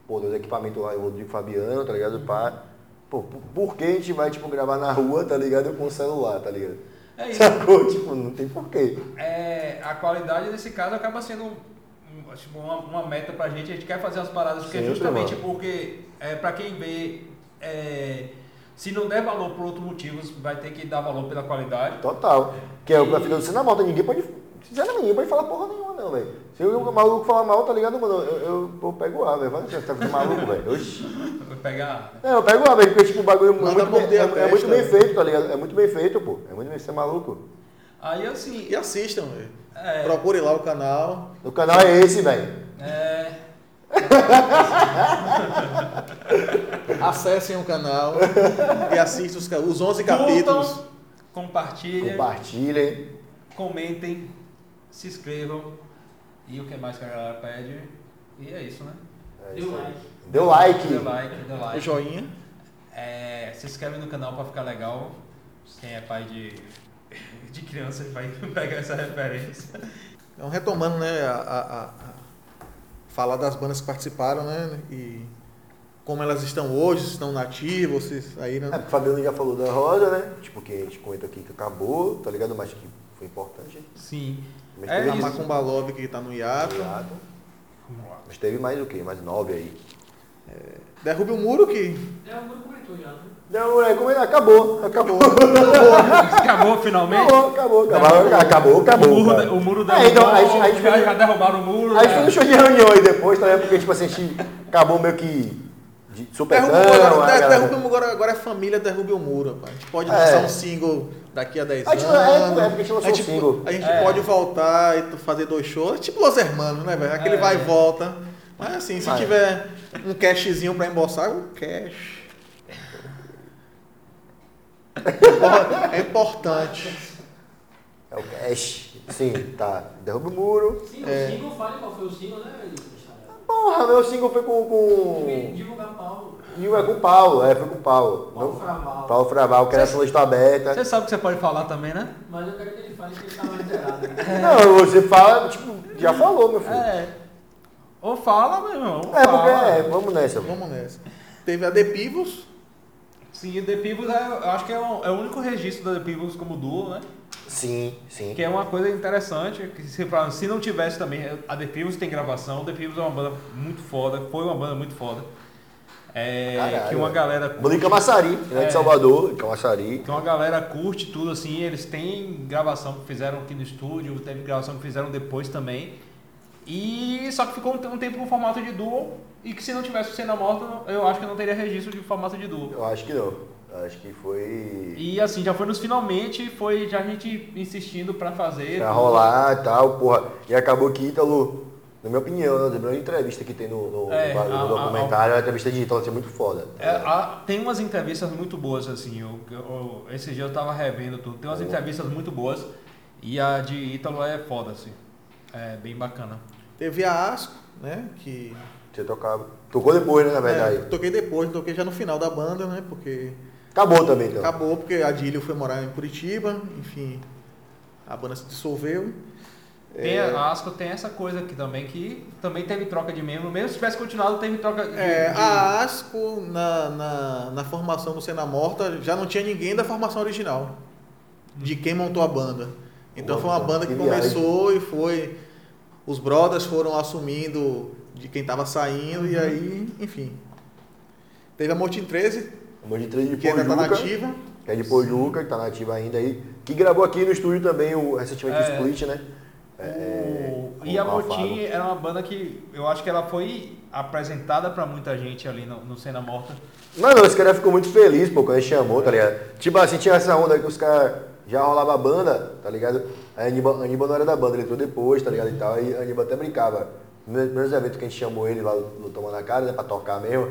Speaker 1: pô, dos equipamentos lá, o Rodrigo Fabiano, tá ligado? Pá. Pô, por, por que a gente vai, tipo, gravar na rua, tá ligado? Com o celular, tá ligado?
Speaker 2: É isso.
Speaker 1: Sacou? Tipo, não tem porquê.
Speaker 2: é, a qualidade nesse caso acaba sendo tipo, uma, uma meta pra gente. A gente quer fazer as paradas porque
Speaker 1: Sempre,
Speaker 2: justamente
Speaker 1: mano.
Speaker 2: porque é, pra quem vê, é, se não der valor por outros motivos, vai ter que dar valor pela qualidade.
Speaker 1: Total. Que é o a filha do Cena Malta, ninguém pode. Sinceramente, ninguém pode falar porra nenhuma, não, velho. Se o maluco falar mal, tá ligado, mano? Eu, eu, eu pego o ar, velho. Vai, Você tá ficando maluco, velho. Oxi.
Speaker 2: Vai pegar.
Speaker 1: É, eu pego o ar, velho, porque tipo, o bagulho é muito, bem, é, é muito bem feito, tá ligado? É muito bem feito, pô. É muito bem Você é maluco?
Speaker 2: Aí assim,
Speaker 3: E assistam, velho.
Speaker 2: É.
Speaker 3: Procure lá o canal.
Speaker 1: O canal é esse, velho.
Speaker 2: é,
Speaker 3: Acessem o canal e assistam os, os 11 capítulos.
Speaker 2: curtam, compartilhem,
Speaker 1: Compartilhem.
Speaker 2: comentem, se inscrevam e o que mais que a galera pede. E é isso, né?
Speaker 1: É
Speaker 4: Deu
Speaker 1: isso
Speaker 4: like.
Speaker 1: Deu like.
Speaker 2: Dê like, dê
Speaker 3: O
Speaker 2: like.
Speaker 3: joinha.
Speaker 2: É, se inscreve no canal pra ficar legal. Quem é pai de de criança vai pegar essa referência.
Speaker 3: Então, retomando, né, a, a- a- falar das bandas que participaram, né, e como elas estão hoje, se estão nativas, se saíram.
Speaker 1: É, o Fabiano já falou da Rosa, né? Tipo, que a gente comentou aqui que acabou, tá ligado? Mas que foi importante.
Speaker 2: Sim.
Speaker 1: Mas
Speaker 2: É
Speaker 1: teve
Speaker 3: a
Speaker 2: isso.
Speaker 3: Macumba Love que está no hiato.
Speaker 1: Hiato.
Speaker 2: Vamos lá.
Speaker 1: Mas teve mais o quê? Mais nove aí.
Speaker 3: Derrube o muro que
Speaker 4: É, o Muro comentou já, né?
Speaker 1: Não, é, como é? Acabou, acabou.
Speaker 2: Acabou finalmente?
Speaker 1: Acabou, acabou, acabou, acabou, acabou.
Speaker 2: o, muro,
Speaker 1: cara.
Speaker 2: o muro
Speaker 1: É, então,
Speaker 2: derrubou,
Speaker 1: a gente- a gente
Speaker 2: já, derrubaram o muro.
Speaker 1: A gente
Speaker 2: já-
Speaker 1: foi no show de reunião aí depois, tá ligado? Porque, tipo assim, a gente acabou meio que de super
Speaker 3: Derrube o muro agora, é família Derrube o Muro. rapaz. A gente pode
Speaker 1: É.
Speaker 3: lançar um single daqui a 10
Speaker 1: A gente-
Speaker 3: anos.
Speaker 1: é, é, porque a gente lançou
Speaker 3: a gente,
Speaker 1: um single.
Speaker 3: a gente
Speaker 2: É.
Speaker 3: pode voltar e fazer dois shows. Tipo Los Hermanos, né, velho? Aquele
Speaker 2: É.
Speaker 3: vai e volta. Mas assim, se
Speaker 1: Vai.
Speaker 3: tiver um cashzinho pra embolsar, o cash. É importante.
Speaker 1: É o cash. Sim, tá. Derruba o muro.
Speaker 4: Sim,
Speaker 3: É.
Speaker 4: o single, fale qual foi o single, né?
Speaker 1: Porra, meu single foi com. com...
Speaker 4: Divulgar Paulo.
Speaker 1: É com o Paulo, é, foi com o Paulo.
Speaker 4: Paulo
Speaker 1: Não-
Speaker 4: Fraval.
Speaker 1: Paulo Fraval, que era essa lista aberta.
Speaker 2: Você sabe que você pode falar também, né?
Speaker 4: Mas eu quero que ele fale que ele tá mais zerado. Né?
Speaker 1: Não, você fala, tipo, já falou, meu filho.
Speaker 2: É. Ou fala, meu irmão. ou
Speaker 1: É, porque é, vamos nessa.
Speaker 3: Vamos nessa. Teve a The Pivos.
Speaker 2: Sim, The Pivos é, eu acho que é, o- é o único registro da The Pivos como duo, né?
Speaker 1: Sim, sim.
Speaker 2: Que é uma coisa interessante, que se, se não tivesse também, a The Pivos tem gravação, The Pivos é uma banda muito foda, foi uma banda muito foda. É,
Speaker 1: Caralho,
Speaker 2: que uma
Speaker 1: velho.
Speaker 2: galera
Speaker 1: Banda em Camaçari, né,
Speaker 2: É.
Speaker 1: de Salvador, Camaçari.
Speaker 2: que uma galera curte tudo assim, eles têm gravação que fizeram aqui no estúdio, teve gravação que fizeram depois também. E só que ficou um, tempo com formato de duo e que se não tivesse o Cena Morta, eu acho que não teria registro de formato de duo.
Speaker 1: Eu acho que não. Acho que foi
Speaker 2: E assim, já foi nos finalmente, foi já a gente insistindo pra fazer.
Speaker 1: pra rolar e tal, porra. E acabou que Ítalo, na minha opinião, né, a primeira entrevista que tem no, no,
Speaker 2: É,
Speaker 1: no- no
Speaker 2: a- a-
Speaker 1: documentário, a, entrevista de Ítalo, assim, muito foda.
Speaker 2: É, a- tem umas entrevistas muito boas, assim. Eu, eu- esse dia eu tava revendo tudo. Tem umas entrevistas muito boas. E a de Ítalo é foda, assim. É bem bacana.
Speaker 3: Teve a Asco, né? Que.
Speaker 1: Você tocava. Tocou depois, né, na verdade.
Speaker 3: É, toquei depois, toquei já no final da banda, né? Porque
Speaker 1: Acabou também, então.
Speaker 3: acabou porque a Dílio foi morar em Curitiba, enfim, a banda se dissolveu.
Speaker 2: Tem,
Speaker 3: É,
Speaker 2: A Asco tem essa coisa aqui também, que também teve troca de membro. Mesmo se tivesse continuado, teve troca de.
Speaker 3: é,
Speaker 2: de-
Speaker 3: a Asco, na, na, na formação do Cena Morta, já não tinha ninguém da formação original, de quem montou a banda. Então foi uma banda que
Speaker 1: que viagem.
Speaker 3: começou e foi. Os brothers foram assumindo de quem estava saindo, e aí, enfim. Teve a Mortin 13,
Speaker 1: Amor de três de
Speaker 3: que ainda tá
Speaker 1: Pojuca,
Speaker 3: nativa.
Speaker 1: que é de Pojuca, que tá nativa ainda aí. Que gravou aqui no estúdio também, o, recentemente,
Speaker 2: É.
Speaker 1: o Split, né?
Speaker 2: O-
Speaker 1: com
Speaker 2: E a. Motim era uma banda que eu acho que ela foi apresentada pra muita gente ali no, no Cena Morta.
Speaker 1: Mano, esse cara ficou muito feliz, pô, quando ele chamou, tá ligado? Tipo assim, tinha essa onda que os caras já rolava a banda, tá ligado? A Aníbal, a Aníbal não era da banda, ele entrou depois, tá ligado? E tal, aí a Aníbal até brincava. Nos primeiros eventos que a gente chamou ele lá no Tomando na Cara, né, pra tocar mesmo,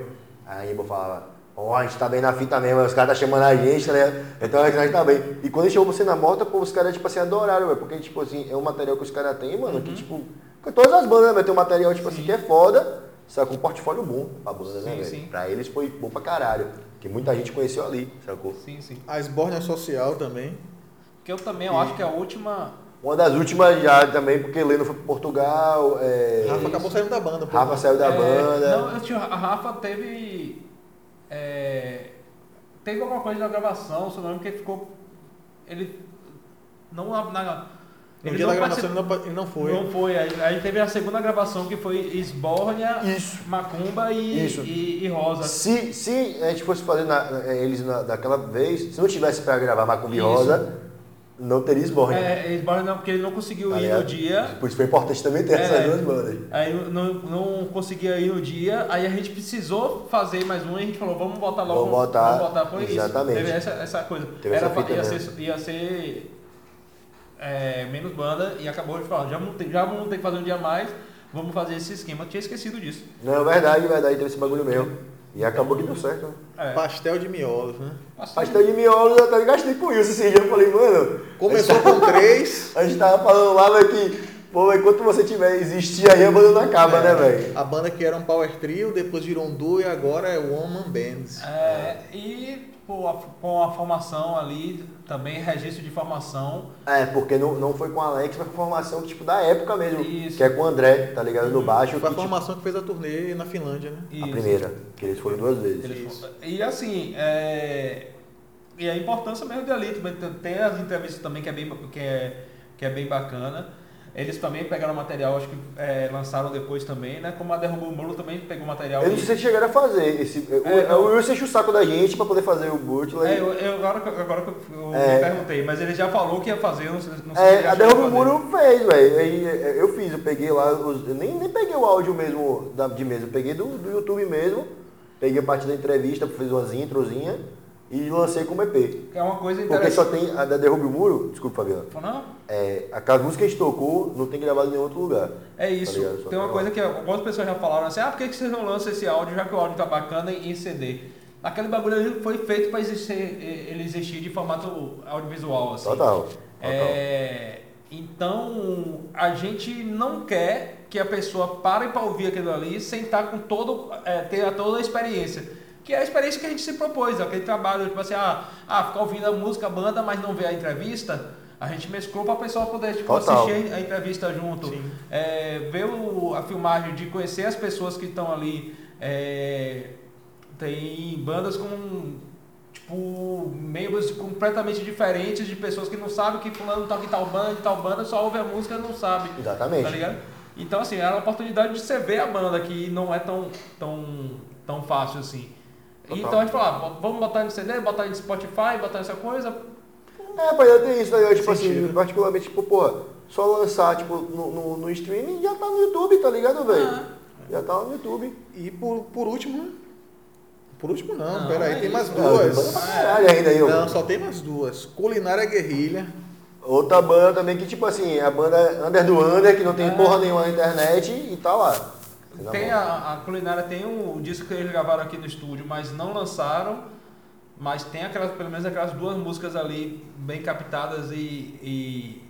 Speaker 1: aí a Aníbal falava, ó, a gente tá bem na fita mesmo, os caras tá chamando a gente, tá ligado? Então a gente tá bem. E quando ele chamou você na morta, pô, os caras, tipo assim, adoraram, velho, porque, tipo assim, é um material que os caras têm, mano, que, tipo, com todas as bandas, né, tem um material, tipo assim, que é foda, sacou? Um portfólio bom pra banda, né,
Speaker 2: Sim,
Speaker 1: velho?
Speaker 2: sim.
Speaker 1: Pra eles foi bom pra caralho. Que muita gente conheceu ali, sacou?
Speaker 2: Sim, sim.
Speaker 3: A Esbórnia Social também.
Speaker 2: Que eu também eu acho que é a última.
Speaker 1: Uma das últimas já também, porque Leno foi pro Portugal. É...
Speaker 3: Rafa acabou saindo da banda.
Speaker 1: Rafa saiu da
Speaker 2: É,
Speaker 1: banda.
Speaker 2: Não, eu tinha- a Rafa teve. é, teve alguma coisa na gravação, se eu não lembro que ele ficou. Ele. Não na. na-
Speaker 3: No
Speaker 2: ele
Speaker 3: dia
Speaker 2: não
Speaker 3: da gravação ele não, ele não foi.
Speaker 2: Não foi. Aí, aí teve a segunda gravação que foi Esbórnia,
Speaker 1: Isso.
Speaker 2: Macumba e,
Speaker 1: Isso.
Speaker 2: e, e Rosa.
Speaker 1: Se, se a gente fosse fazer na- eles na, daquela vez, se não tivesse pra gravar Macumba e
Speaker 2: Isso.
Speaker 1: Rosa, não teria esborne.
Speaker 2: É, Esbórnia não, porque ele não conseguiu
Speaker 1: Tá
Speaker 2: ir no dia.
Speaker 1: Por isso foi importante também ter
Speaker 2: É.
Speaker 1: essas duas bandas.
Speaker 2: Aí não, não conseguia ir no dia, aí a gente precisou fazer mais um e a gente falou, vamos botar logo.
Speaker 1: Vamos botar,
Speaker 2: Vamos botar, foi
Speaker 1: exatamente.
Speaker 2: isso. Teve essa, essa coisa.
Speaker 1: Teve
Speaker 2: Era
Speaker 1: essa fita
Speaker 2: ia,
Speaker 1: mesmo.
Speaker 2: ser, ia ser é, menos banda e acabou de falar, já vamos, ter, já vamos ter que fazer um dia a mais, vamos fazer esse esquema. Eu tinha esquecido disso.
Speaker 1: Não, verdade, verdade, teve esse bagulho mesmo. E acabou que deu certo, né?
Speaker 2: É.
Speaker 3: Pastel de miolos, né?
Speaker 1: Pastel de miolos, eu até gastei com isso esse dia. Eu falei, mano.
Speaker 3: Começou com três.
Speaker 1: A gente tava falando lá, velho, que. Pô, enquanto você tiver existir aí, a banda não acaba, né, velho?
Speaker 3: A banda que era um power trio, depois virou um duo e agora é One Man Bands.
Speaker 2: É, e pô, a- com a formação ali, também registro de formação.
Speaker 1: É, porque não, não foi com o Alex, mas com formação tipo da época mesmo.
Speaker 2: Isso.
Speaker 1: Que é com o André, tá ligado? No baixo.
Speaker 3: Foi a
Speaker 1: que, tipo,
Speaker 3: formação que fez a turnê na Finlândia, né?
Speaker 1: a
Speaker 2: Isso.
Speaker 1: primeira, que eles foram duas vezes.
Speaker 2: Eles E assim, é, e a importância mesmo de ali, tem as entrevistas também que é bem, que é, que é bem bacana. Eles também pegaram material, acho que é, lançaram depois também, né? Como a Derrubou o Muro também pegou material.
Speaker 1: Eu não sei se chegaram a fazer. Esse, o,
Speaker 2: É, não.
Speaker 1: o Wilson enche o saco da gente pra poder fazer o Bootleg.
Speaker 2: É, eu, eu- agora, que- agora que eu,
Speaker 1: É.
Speaker 2: me perguntei, mas ele já falou que ia fazer, não sei, não sei se
Speaker 1: É,
Speaker 2: ele
Speaker 1: a Derrube o. Muro fez, velho. É, Eu fiz, eu peguei lá, os- eu nem, nem peguei o áudio mesmo da, de mesa, eu peguei do, do YouTube mesmo, peguei a parte da entrevista, fiz umas introzinhas e lancei como EP.
Speaker 2: É uma coisa
Speaker 1: Porque só tem a da Derrube o Muro, desculpa, Fabiano,
Speaker 2: Não,
Speaker 1: é, aquelas músicas que a gente tocou não tem gravado em nenhum outro lugar.
Speaker 2: é isso.
Speaker 1: Tá ligado? Só
Speaker 2: tem uma coisa
Speaker 1: lá.
Speaker 2: que algumas pessoas já falaram assim, ah, por que, vocês não lançam esse áudio, já que o áudio tá bacana em CD? Aquele bagulho ali foi feito para existir, ele existir de formato audiovisual, assim.
Speaker 1: Total. total.
Speaker 2: É, então, a gente não quer que a pessoa pare para ouvir aquilo ali sem estar com todo, é, ter toda a experiência. Que é a experiência que a gente se propôs, aquele trabalho, tipo assim, ah, ah ficar ouvindo a música, a banda, mas não ver a entrevista, a gente mesclou para a pessoa poder tipo, assistir a entrevista junto, é, ver o- a filmagem, de conhecer as pessoas que estão ali. é, tem bandas com tipo, membros completamente diferentes de pessoas que não sabem que fulano toca em tal banda, em tal banda, só ouve a música e não sabe. Tá
Speaker 1: Exatamente.
Speaker 2: ligado? Então, assim, era uma oportunidade de você ver a banda que não é tão, tão, tão fácil assim.
Speaker 1: Total.
Speaker 2: Então a gente falou, ah, vamos botar no CD, botar no Spotify, botar essa coisa.
Speaker 1: É, pai, eu tenho isso, ligado? Tipo assim,
Speaker 3: Sentido.
Speaker 1: particularmente, tipo, pô, só lançar, tipo, no, no, no streaming já tá no YouTube, tá ligado, velho?
Speaker 2: Ah.
Speaker 1: Já tá lá no YouTube.
Speaker 3: E por, por último. Por último não,
Speaker 2: Não,
Speaker 3: peraí,
Speaker 2: é
Speaker 3: tem mais.
Speaker 1: Ah,
Speaker 3: duas.
Speaker 1: caralho ainda aí.
Speaker 3: Não, só tem mais duas. Culinária Guerrilha.
Speaker 1: Outra banda também que, tipo assim, é a banda Under do Under, que não tem
Speaker 2: É.
Speaker 1: porra nenhuma na internet e tá lá.
Speaker 2: Tem a, a culinária tem um, disco que eles gravaram aqui no estúdio, mas não lançaram. Mas tem aquelas, pelo menos aquelas duas músicas ali bem captadas e, e,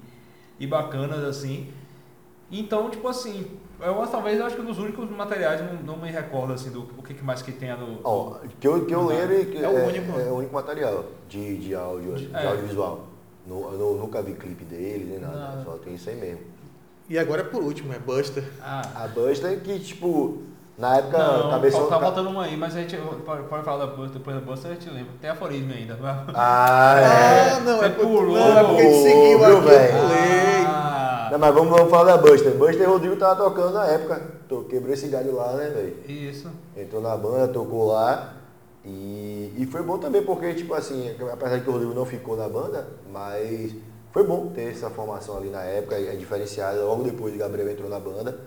Speaker 2: e bacanas assim. Então, tipo assim, eu talvez eu acho que um dos únicos materiais, não, não me recordo assim do o que que mais que tenha no.
Speaker 1: Ó, que eu, que eu lembro é, que
Speaker 3: É o único.
Speaker 1: é o único material de, de áudio, de
Speaker 2: É.
Speaker 1: audiovisual. No, eu nu- nunca vi clipe dele, nem nada,
Speaker 2: Nada.
Speaker 1: só tem isso aí mesmo.
Speaker 3: E agora é por último, é Buster.
Speaker 2: Ah,
Speaker 1: A Buster que, tipo, na época,
Speaker 2: não,
Speaker 1: cabeção...
Speaker 2: tá faltando uma aí, mas a gente pode, pode falar da Buster, depois da Buster a gente lembra. Tem aforismo ainda.
Speaker 1: Ah, é.
Speaker 3: Ah, não,
Speaker 2: Você
Speaker 3: é por,
Speaker 2: pulou.
Speaker 3: não, é porque a gente seguiu
Speaker 1: Viu,
Speaker 3: aqui,
Speaker 1: velho?
Speaker 3: eu pulei.
Speaker 2: Ah,
Speaker 1: Não, mas vamos, vamos falar da Buster. Buster Rodrigo tava tocando na época. Tô, quebrei esse galho lá, né, velho?
Speaker 2: isso.
Speaker 1: Entrou na banda, tocou lá. E, e foi bom também, porque, tipo assim, apesar de que o Rodrigo não ficou na banda, mas foi bom ter essa formação ali na época, é diferenciada. Logo depois o Gabriel entrou na banda.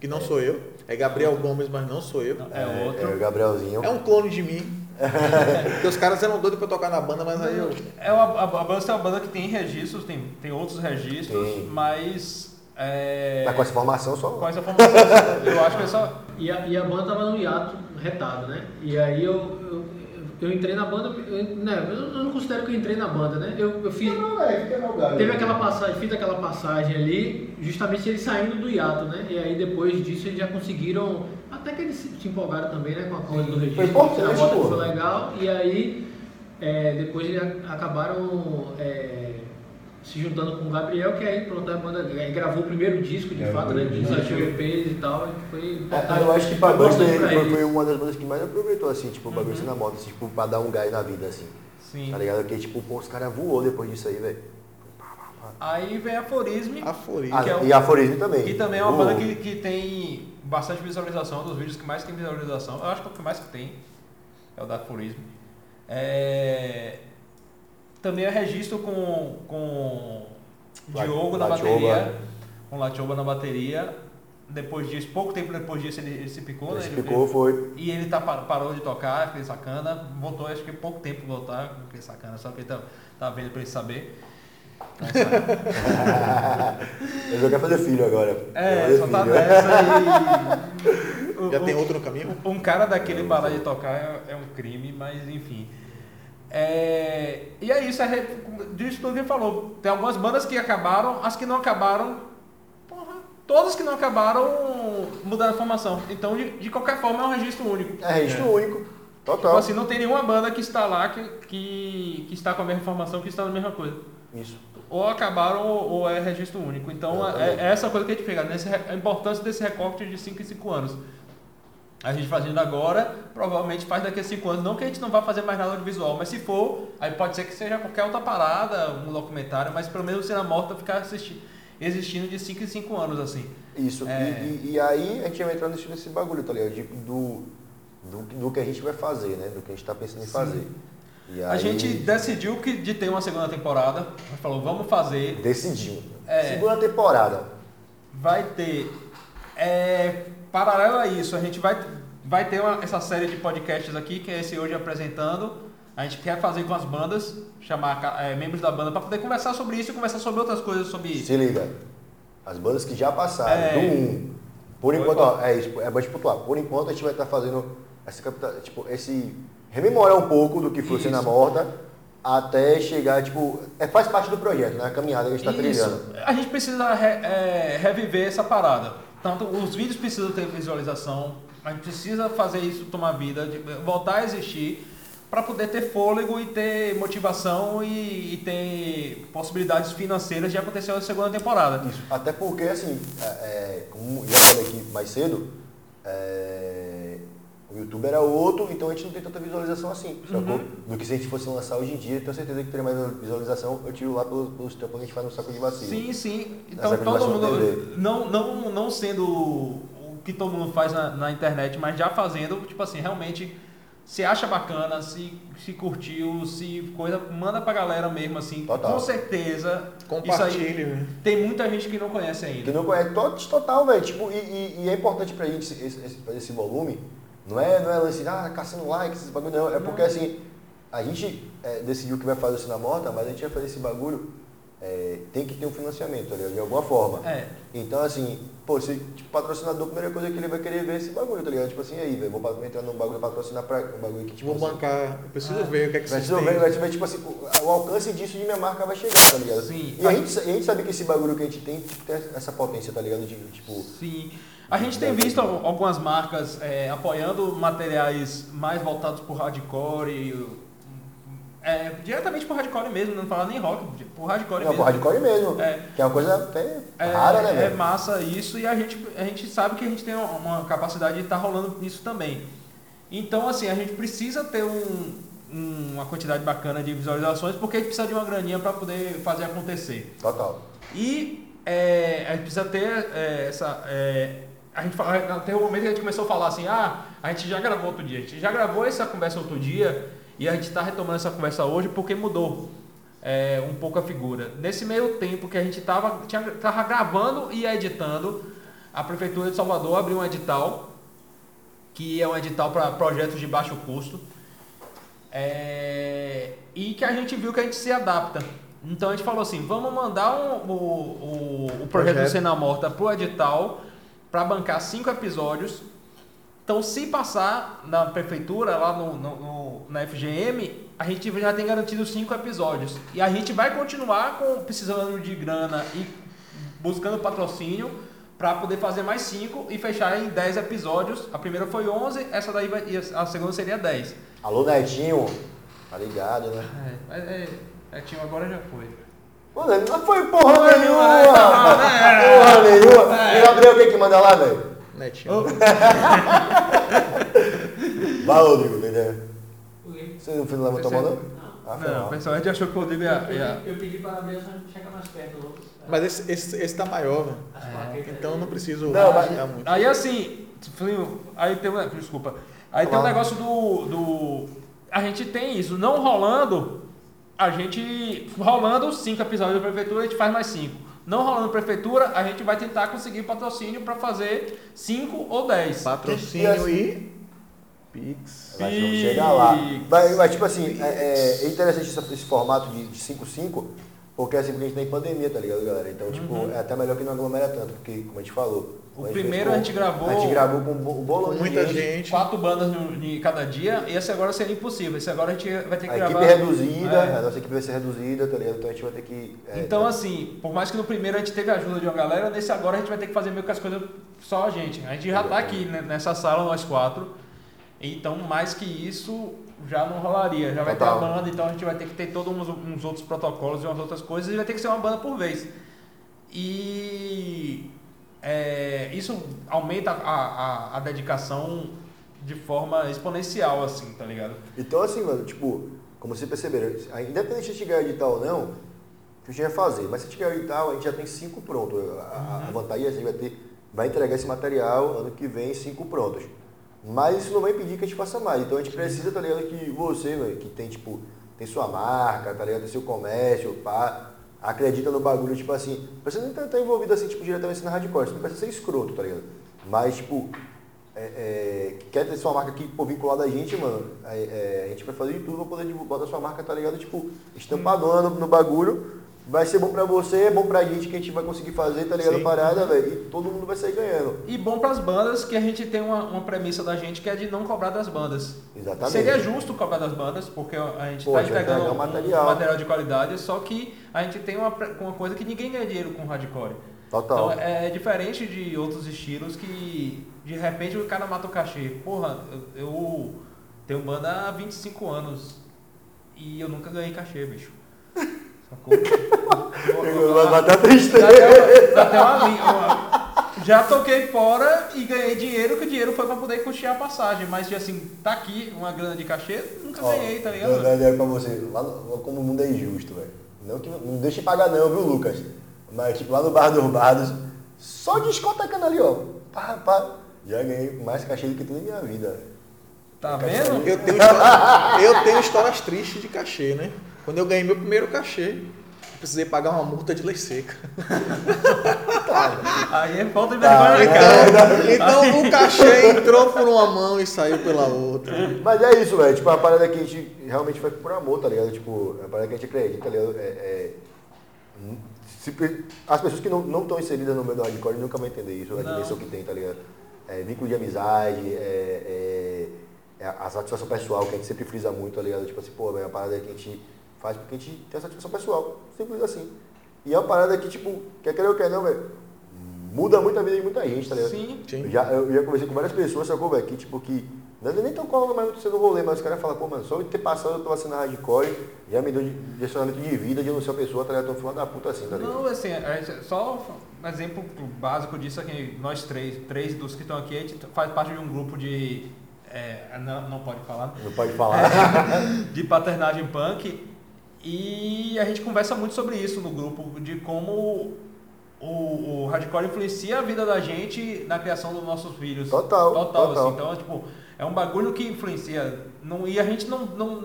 Speaker 3: Que não sou eu. É Gabriel Gomes, mas não sou eu.
Speaker 2: É outro.
Speaker 1: É, o Gabrielzinho.
Speaker 3: É um clone de mim. Porque os caras eram doidos pra tocar na banda, mas aí eu.
Speaker 2: É uma, a, a Buster é uma banda que tem registros, tem, tem outros registros,
Speaker 1: Sim.
Speaker 2: mas. É,
Speaker 1: Mas com essa formação só.
Speaker 2: com essa formação, eu acho que é só.
Speaker 4: E a, e a banda tava no hiato retado, né? E aí eu, eu, eu entrei na banda, eu, né, eu não considero que eu entrei na banda, né? Eu, eu fiz. Teve aquela passagem, fiz aquela passagem ali, justamente eles saindo do hiato, né? E aí depois disso eles já conseguiram. Até que eles se, empolgaram também, né? Com a coisa do registro.
Speaker 1: importante, pô.
Speaker 4: que foi legal. E aí é, depois eles acabaram é, se juntando com o Gabriel, que aí pronto, a banda aí gravou o primeiro disco de
Speaker 1: É,
Speaker 4: fato,
Speaker 1: o
Speaker 4: né? Dos EPs e tal. E foi
Speaker 1: É, eu acho que pra
Speaker 4: Foi
Speaker 1: foi, uma das bandas que mais aproveitou, assim, tipo, o bagulho
Speaker 2: Uhum.
Speaker 1: assim na moda, assim, tipo, pra dar um gás na vida, assim.
Speaker 2: Sim.
Speaker 1: Tá ligado? Porque, tipo, pô, os caras voou depois disso aí, velho.
Speaker 2: Aí vem Aforisme,
Speaker 3: Aforismo.
Speaker 1: Ah,
Speaker 2: Que é o-
Speaker 1: E Aforismo também.
Speaker 2: que também é uma
Speaker 1: Voou.
Speaker 2: banda que, que tem bastante visualização, um dos vídeos que mais tem visualização. Eu acho que é o que mais que tem é o da Aforismo. É, também é registro com, com
Speaker 1: La-
Speaker 2: Diogo na
Speaker 1: Latioba.
Speaker 2: bateria, com Latioba na bateria. Depois disso, pouco tempo depois disso, ele, ele se picou,
Speaker 1: Ele
Speaker 2: né?
Speaker 1: se
Speaker 2: Ele-
Speaker 1: picou, foi.
Speaker 2: E ele tá, par- parou de tocar, aquele sacana, voltou acho que pouco tempo voltar, aquele sacana, só que ele tá, tá vendo pra ele saber. Então?
Speaker 1: Ele só quer fazer filho agora.
Speaker 2: é, só tá
Speaker 1: filho.
Speaker 2: nessa e.
Speaker 3: Já
Speaker 2: o-
Speaker 3: tem outro no caminho?
Speaker 2: Um cara daquele parar de tocar é, é um crime, mas enfim. É, e é isso, é, disso tudo que ele falou. Tem algumas bandas que acabaram, as que não acabaram, porra, todos que não acabaram mudaram a formação. Então, de, de qualquer forma, é um registro único.
Speaker 1: É registro único. Total.
Speaker 2: Tipo assim, não tem nenhuma banda que está lá que, que, que está com a mesma formação, que está na mesma coisa.
Speaker 1: Isso.
Speaker 2: Ou acabaram ou, ou é registro único. Então, é, é essa coisa que a gente pega, nesse, a importância desse recorte de 5 em 5 anos. A gente fazendo agora, provavelmente faz daqui a 5 anos. Não que a gente não vá fazer mais nada audiovisual, mas se for, aí pode ser que seja qualquer outra parada, um documentário, mas pelo menos Cena Morta ficar assisti- existindo de 5 em 5 anos, assim.
Speaker 1: Isso.
Speaker 2: É.
Speaker 1: E, e- e aí a gente vai entrar nesse, nesse bagulho, tá ligado? De- do, do, do que a gente vai fazer, né? Do que a gente tá pensando em
Speaker 2: Sim.
Speaker 1: fazer. E
Speaker 2: A
Speaker 1: aí,
Speaker 2: gente decidiu que de ter uma segunda temporada, a gente falou, vamos fazer,
Speaker 1: decidiu.
Speaker 2: É.
Speaker 1: Segunda temporada.
Speaker 2: vai ter. É, paralelo a isso, a gente vai, vai ter uma- essa série de podcasts aqui, que é esse hoje apresentando. A gente quer fazer com as bandas, chamar é, membros da banda para poder conversar sobre isso e conversar sobre outras coisas, sobre.
Speaker 1: Se liga. As bandas que já passaram,
Speaker 2: É.
Speaker 1: do 1. Por enquanto, ó, é isso, é bom de pontuar. Por enquanto a gente vai estar fazendo essa tipo, esse. Rememorar um pouco do que foi. Cena Morta até chegar, tipo. É, faz parte do projeto, né? A caminhada que a gente está trilhando.
Speaker 2: A gente precisa re- é, reviver essa parada. Tanto os vídeos precisam ter visualização, a gente precisa fazer isso tomar vida, voltar a existir para poder ter fôlego e ter motivação e, e ter possibilidades financeiras de acontecer a segunda temporada.
Speaker 1: Isso. Até porque, assim, é, é, como já falei aqui mais cedo, é, o YouTube era outro, então a gente não tem tanta visualização assim, sacou? Do que se a gente fosse lançar hoje em dia, tenho certeza que teria mais visualização, eu tiro lá pelos, pelos trampos que a gente faz no saco de vacina.
Speaker 2: Sim, sim. Então todo mundo, não, não, não sendo o que todo mundo faz na, na internet, mas já fazendo, tipo assim, realmente se acha bacana, se, se curtiu, se coisa, manda pra galera mesmo, assim.
Speaker 1: Total.
Speaker 2: Com certeza. Aí
Speaker 3: Compartilhe. né?
Speaker 2: tem muita gente que não conhece
Speaker 1: Que
Speaker 2: ainda.
Speaker 1: não conhece to- total, velho. Tipo, e, e- e é importante pra gente esse, esse- fazer esse volume. Não é, não é lance, ah, caçando likes, esses bagulho, não. É porque assim, a gente é, decidiu que vai fazer o Cena Morta, mas a gente vai fazer esse bagulho, é, tem que ter um financiamento, tá ligado? De alguma forma.
Speaker 2: É.
Speaker 1: Então, assim, pô, se tipo, patrocinador, a primeira coisa que ele vai querer ver é esse bagulho, tá ligado? Tipo assim, aí, velho, vou entrar num bagulho patrocinar pra um bagulho que, tipo,
Speaker 3: Vou
Speaker 1: assim,
Speaker 3: bancar, eu preciso
Speaker 2: Ah.
Speaker 3: ver o que é que
Speaker 1: Vai
Speaker 3: vocês
Speaker 1: ser,
Speaker 3: têm.
Speaker 1: vai, vai tipo assim, o, o alcance disso de minha marca vai chegar, tá ligado?
Speaker 2: Sim.
Speaker 1: E a gente, a gente sabe que esse bagulho que a gente tem, tipo, tem essa potência, tá ligado? De, tipo,
Speaker 2: Sim. A gente tem visto al- algumas marcas é, apoiando materiais mais voltados pro hardcore, e, é, diretamente pro hardcore mesmo, não falar nem rock, pro hardcore
Speaker 1: não,
Speaker 2: mesmo.
Speaker 1: pro hardcore mesmo.
Speaker 2: É.
Speaker 1: Que é uma coisa até
Speaker 2: É,
Speaker 1: rara, né,
Speaker 2: é massa isso e a gente, a gente sabe que a gente tem uma capacidade de estar rolando nisso também. Então, assim, a gente precisa ter um- uma quantidade bacana de visualizações porque a gente precisa de uma graninha para poder fazer acontecer.
Speaker 1: Total.
Speaker 2: E é, a gente precisa ter é, essa. é, a gente fala, tem um momento que a gente começou a falar assim, ah, a gente já gravou outro dia, a gente já gravou essa conversa outro dia e a gente está retomando essa conversa hoje porque mudou é, um pouco a figura. Nesse meio tempo que a gente estava tava gravando e editando, a Prefeitura de Salvador abriu um edital, que é um edital para projetos de baixo custo, é, e que a gente viu que a gente se adapta. Então a gente falou assim, vamos mandar um- o, o, o projeto do
Speaker 3: Projeto.
Speaker 2: Cena Morta pro edital para bancar cinco episódios. Então se passar na prefeitura, lá no, no- no- na FGM, a gente já tem garantido cinco episódios. E a gente vai continuar com, precisando de grana e buscando patrocínio para poder fazer mais cinco e fechar em 10 episódios. A primeira foi 11, essa daí vai, a segunda seria 10.
Speaker 1: Alô, Netinho. Tá ligado, né?
Speaker 2: É, é, é, é, tio, agora já foi.
Speaker 1: Mano, não foi porra
Speaker 2: Porra
Speaker 1: nenhuma.
Speaker 2: nenhuma, né?
Speaker 1: Porra nenhuma. E o Gabriel, quem que manda lá, velho?
Speaker 3: Netinho.
Speaker 1: Vai, Rodrigo, entendeu?
Speaker 4: O quê?
Speaker 1: Você não levantou a mão, não? Ah,
Speaker 2: Não, o pessoal já achou que o Rodrigo ia.
Speaker 4: Eu,
Speaker 2: ia-
Speaker 4: pedi- eu pedi para só chegar mais perto.
Speaker 3: Mas esse, esse, esse tá maior, velho.
Speaker 4: Plaquetas
Speaker 3: Então eu não preciso
Speaker 1: Não, mas-
Speaker 3: muito.
Speaker 2: Aí assim, aí tem um, desculpa. Aí tem um negócio do, do. A gente tem isso, não rolando, a gente. Rolando cinco episódios da prefeitura, a gente faz mais cinco. Não rolando prefeitura, a gente vai tentar conseguir patrocínio para fazer cinco ou dez.
Speaker 3: Patrocínio
Speaker 1: E
Speaker 3: e. Pix.
Speaker 1: Vai vamos chegar lá. Mas, mas, tipo assim, é, é- é interessante esse, esse formato de de 5-5, porque assim, porque a gente tá em pandemia, tá ligado, galera? Então, tipo,
Speaker 2: Uhum.
Speaker 1: é até melhor que não aglomera tanto, porque, como a gente falou,
Speaker 2: O
Speaker 1: gente
Speaker 2: primeiro a gente gravou-
Speaker 1: A gente gravou com bo- um bolão
Speaker 3: Com
Speaker 1: de
Speaker 3: muita
Speaker 1: gente.
Speaker 3: gente.
Speaker 2: Quatro bandas de cada dia, e esse agora seria impossível. Esse agora a gente vai ter que
Speaker 1: A
Speaker 2: gravar.
Speaker 1: equipe reduzida,
Speaker 2: É.
Speaker 1: a nossa equipe vai ser reduzida, tá ligado? Então a gente vai ter que. é,
Speaker 2: Então, assim, por mais que no primeiro a gente teve a ajuda de uma galera, nesse agora a gente vai ter que fazer meio que as coisas só a gente. A gente já tá aqui né, nessa sala, nós quatro. Então, mais que isso, já não rolaria. Já vai ter
Speaker 1: Total.
Speaker 2: a banda, então a gente vai ter que ter todos uns, uns outros protocolos e umas outras coisas, e vai ter que ser uma banda por vez. E isso aumenta a, a, a dedicação de forma exponencial, assim, tá ligado?
Speaker 1: Então, assim, mano, tipo, como vocês perceberam, independente de a gente ganhar edital ou não, o que a gente vai fazer? Mas se a gente ganhar edital, a gente já tem cinco prontos. A, a vantagem é que a gente vai ter, vai entregar esse material ano que vem, cinco prontos. Mas isso não vai impedir que a gente faça mais. Então a gente precisa, tá ligado, que você, velho, que tem, tipo, tem sua marca, tá ligado, tem seu comércio, pá, acredita no bagulho, tipo assim, você não tá, tá envolvido assim, tipo, diretamente na hardcore, você não precisa ser escroto, tá ligado? Mas, tipo, é, é, quer ter sua marca aqui pô, vinculada a gente, mano, é, a gente vai fazer de tudo pra poder divulgar a sua marca, tá ligado? Tipo, estampadona no, no bagulho. Vai ser bom pra você, é bom pra gente que a gente vai conseguir fazer, tá ligado?
Speaker 3: Sim.
Speaker 1: Parada, velho. E todo mundo vai sair ganhando.
Speaker 2: E bom pras bandas, que a gente tem uma, uma premissa da gente que é de não cobrar das bandas.
Speaker 1: Exatamente.
Speaker 2: Seria justo cobrar das bandas, porque a gente
Speaker 1: Pô, vai
Speaker 2: entregando um
Speaker 1: um material.
Speaker 2: material de qualidade, só que a gente tem uma, uma coisa que ninguém ganha dinheiro com hardcore.
Speaker 1: Total.
Speaker 2: Então é diferente de outros estilos que de repente o cara mata o cachê. Porra, eu, eu tenho banda há 25 anos e eu nunca ganhei cachê, bicho. Sacou?
Speaker 1: Vai a tristeza.
Speaker 2: Já toquei fora e ganhei dinheiro, que o dinheiro foi pra poder custear a passagem. Mas, assim, tá aqui uma grana de cachê, nunca
Speaker 1: Ó,
Speaker 2: ganhei, tá ligado?
Speaker 1: Eu dou ideia pra você. Lá no- como o mundo é injusto, velho. Não, que, não deixe pagar não, viu, Lucas? Mas, tipo, lá no Bar dos Bardos, só discotecando ali, ó. Pá, pá. Já ganhei mais cachê do que tudo na minha vida. velho.
Speaker 2: Tá vendo?
Speaker 3: Eu tenho, eu tenho histórias tristes de cachê, né? Quando eu ganhei meu primeiro cachê, eu precisei pagar uma multa de lei seca.
Speaker 2: Aí é falta de
Speaker 1: Tá,
Speaker 2: vergonha na
Speaker 1: é.
Speaker 2: cara.
Speaker 3: Então o cachê entrou por uma mão e saiu pela outra.
Speaker 1: Mas é isso, velho. Tipo, é uma parada que a gente realmente faz por amor, tá ligado? Tipo, é uma parada que a gente acredita, tá ligado? É, é- se as pessoas que não estão inseridas no meio do hardcore nunca vão entender isso, a dimensão que tem, tá ligado? É, vínculo de amizade, é, é- é a satisfação pessoal, que a gente sempre frisa muito, tá ligado? Tipo assim, pô, velho, é uma parada que a gente faz porque a gente tem a satisfação pessoal, simples assim. E é uma parada que, tipo, quer querer ou quer não, velho, muda muito a vida de muita gente, tá ligado?
Speaker 2: Sim.
Speaker 3: Sim.
Speaker 1: Eu já, eu já conversei com várias pessoas, sacou, velho? Que tipo, que. Não é nem tão qual mais sendo rolê, mas os caras falam, pô, mano, só eu ter passado pela cena hardcore já me deu de- direcionamento de vida, de não ser uma pessoa, tá ligado? Tão filha da puta assim, tá ligado?
Speaker 2: Não, assim, só um exemplo básico disso é que nós três, três dos que estão aqui, a gente faz parte de um grupo de. é, não, não pode falar.
Speaker 1: Não pode falar.
Speaker 2: de paternagem punk e a gente conversa muito sobre isso no grupo, de como o, o hardcore influencia a vida da gente na criação dos nossos filhos.
Speaker 1: Total,
Speaker 2: Total,
Speaker 1: total.
Speaker 2: assim. Então, tipo, é um bagulho que influencia. Não, e a gente não, não,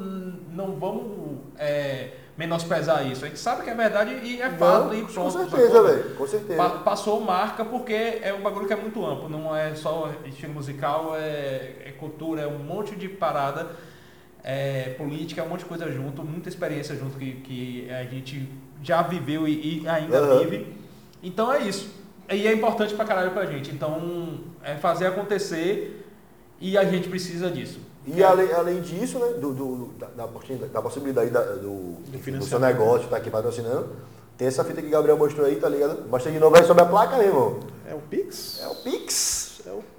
Speaker 2: não vamos é, menosprezar isso. A gente sabe que é verdade e é fato
Speaker 1: Não,
Speaker 2: e
Speaker 1: com
Speaker 2: pronto.
Speaker 1: certeza,
Speaker 2: sacou?
Speaker 1: velho. Com certeza.
Speaker 2: Pa- passou marca porque é um bagulho que é muito amplo, não é só estilo musical, é, é cultura, é um monte de parada, é política, é um monte de coisa junto, muita experiência junto que, que a gente já viveu e, e ainda
Speaker 1: Aham.
Speaker 2: vive. Então é isso. E é importante pra caralho pra gente. Então é fazer acontecer e a gente precisa disso.
Speaker 1: E além, além disso, né, do, do- da, da possibilidade da- do, do, seu
Speaker 3: financiamento.
Speaker 1: negócio estar aqui patrocinando, tem essa fita que o Gabriel mostrou aí, tá ligado? Mostra de novo aí sobre a placa, meu irmão.
Speaker 3: É o Pix?
Speaker 1: É o Pix.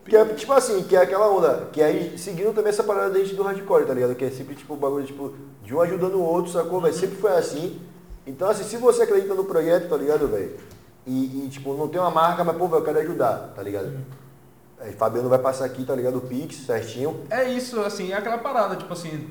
Speaker 3: É
Speaker 1: Que é tipo assim, que é aquela onda, que aí seguindo também essa parada desde do hardcore, tá ligado? Que é sempre tipo o bagulho tipo, de um ajudando o outro, sacou, velho? Sempre foi assim. Então, assim, se você acredita no projeto, tá ligado, velho? E, e, tipo, não tem uma marca, mas, pô, velho, eu quero ajudar, tá ligado? Aí, Fabiano vai passar aqui, tá ligado? O Pix, certinho.
Speaker 2: É isso, assim, é aquela parada, tipo assim,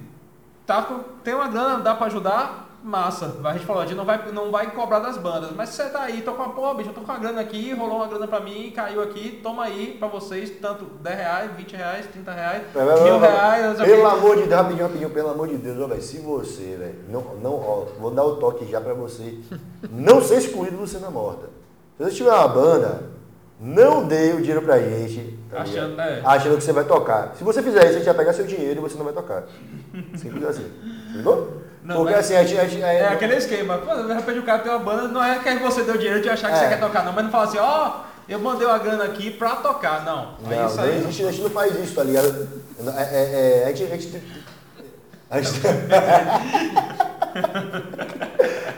Speaker 2: tá com, tem uma grana, dá pra ajudar, massa. A gente falou, a gente não vai, não vai cobrar das bandas, mas você tá aí, tô com a pô, bicho, eu tô com a grana aqui, rolou uma grana pra mim, caiu aqui, toma aí pra vocês, tanto 10 reais, 20 reais, 30 reais,
Speaker 1: vai,
Speaker 2: mil reais, não
Speaker 1: Pelo amor de Deus, rapidinho, rapidinho, pelo amor de Deus, ó, velho, se você, velho, não, não, ó, vou dar o toque já pra você, não ser excluído do Cena Morta. Se você tiver uma banda, não dê o dinheiro pra gente, tá
Speaker 2: Achando,
Speaker 1: ligado?
Speaker 2: é.
Speaker 1: achando que você vai tocar. Se você fizer isso, a gente vai pegar seu dinheiro e você não vai tocar. Simples assim. Entendeu?
Speaker 2: Não,
Speaker 1: Porque
Speaker 2: mas-
Speaker 1: assim, a gente... A gente
Speaker 2: É aquele esquema, pô, de repente o cara tem uma banda, não é que você deu dinheiro de achar que
Speaker 1: É.
Speaker 2: você quer tocar, não, mas não fala assim, ó, eu mandei uma grana aqui pra tocar. Não, aí
Speaker 1: Não,
Speaker 2: isso
Speaker 1: não
Speaker 2: aí.
Speaker 1: existe, a gente não faz isso, tá ligado? É, é, é, a gente. A gente, a gente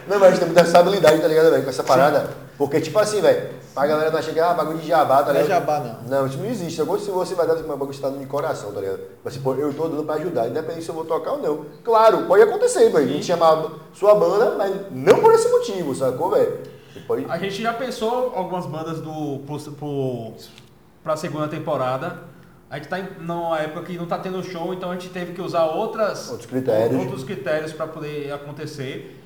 Speaker 1: não, mas a gente tem muita responsabilidade, tá ligado, velho, com essa parada. Porque, tipo assim, velho, pra galera não achar que é ah, bagulho de jabá, tá
Speaker 3: Não é
Speaker 1: ligado?
Speaker 3: jabá, não.
Speaker 1: Não, isso não existe. Agora, se você vai dar esse bagulho está no coração, tá ligado? Mas, pô, eu tô dando pra ajudar, independente se eu vou tocar ou não. Claro, pode acontecer, velho. A gente chamar sua banda, mas não por esse motivo, sacou, velho? Pode.
Speaker 2: A gente já pensou algumas bandas do pro, pro, pra segunda temporada. A gente tá em, numa época que não tá tendo show, então a gente teve que usar outras,
Speaker 1: Outros critérios.
Speaker 2: outros critérios para poder acontecer.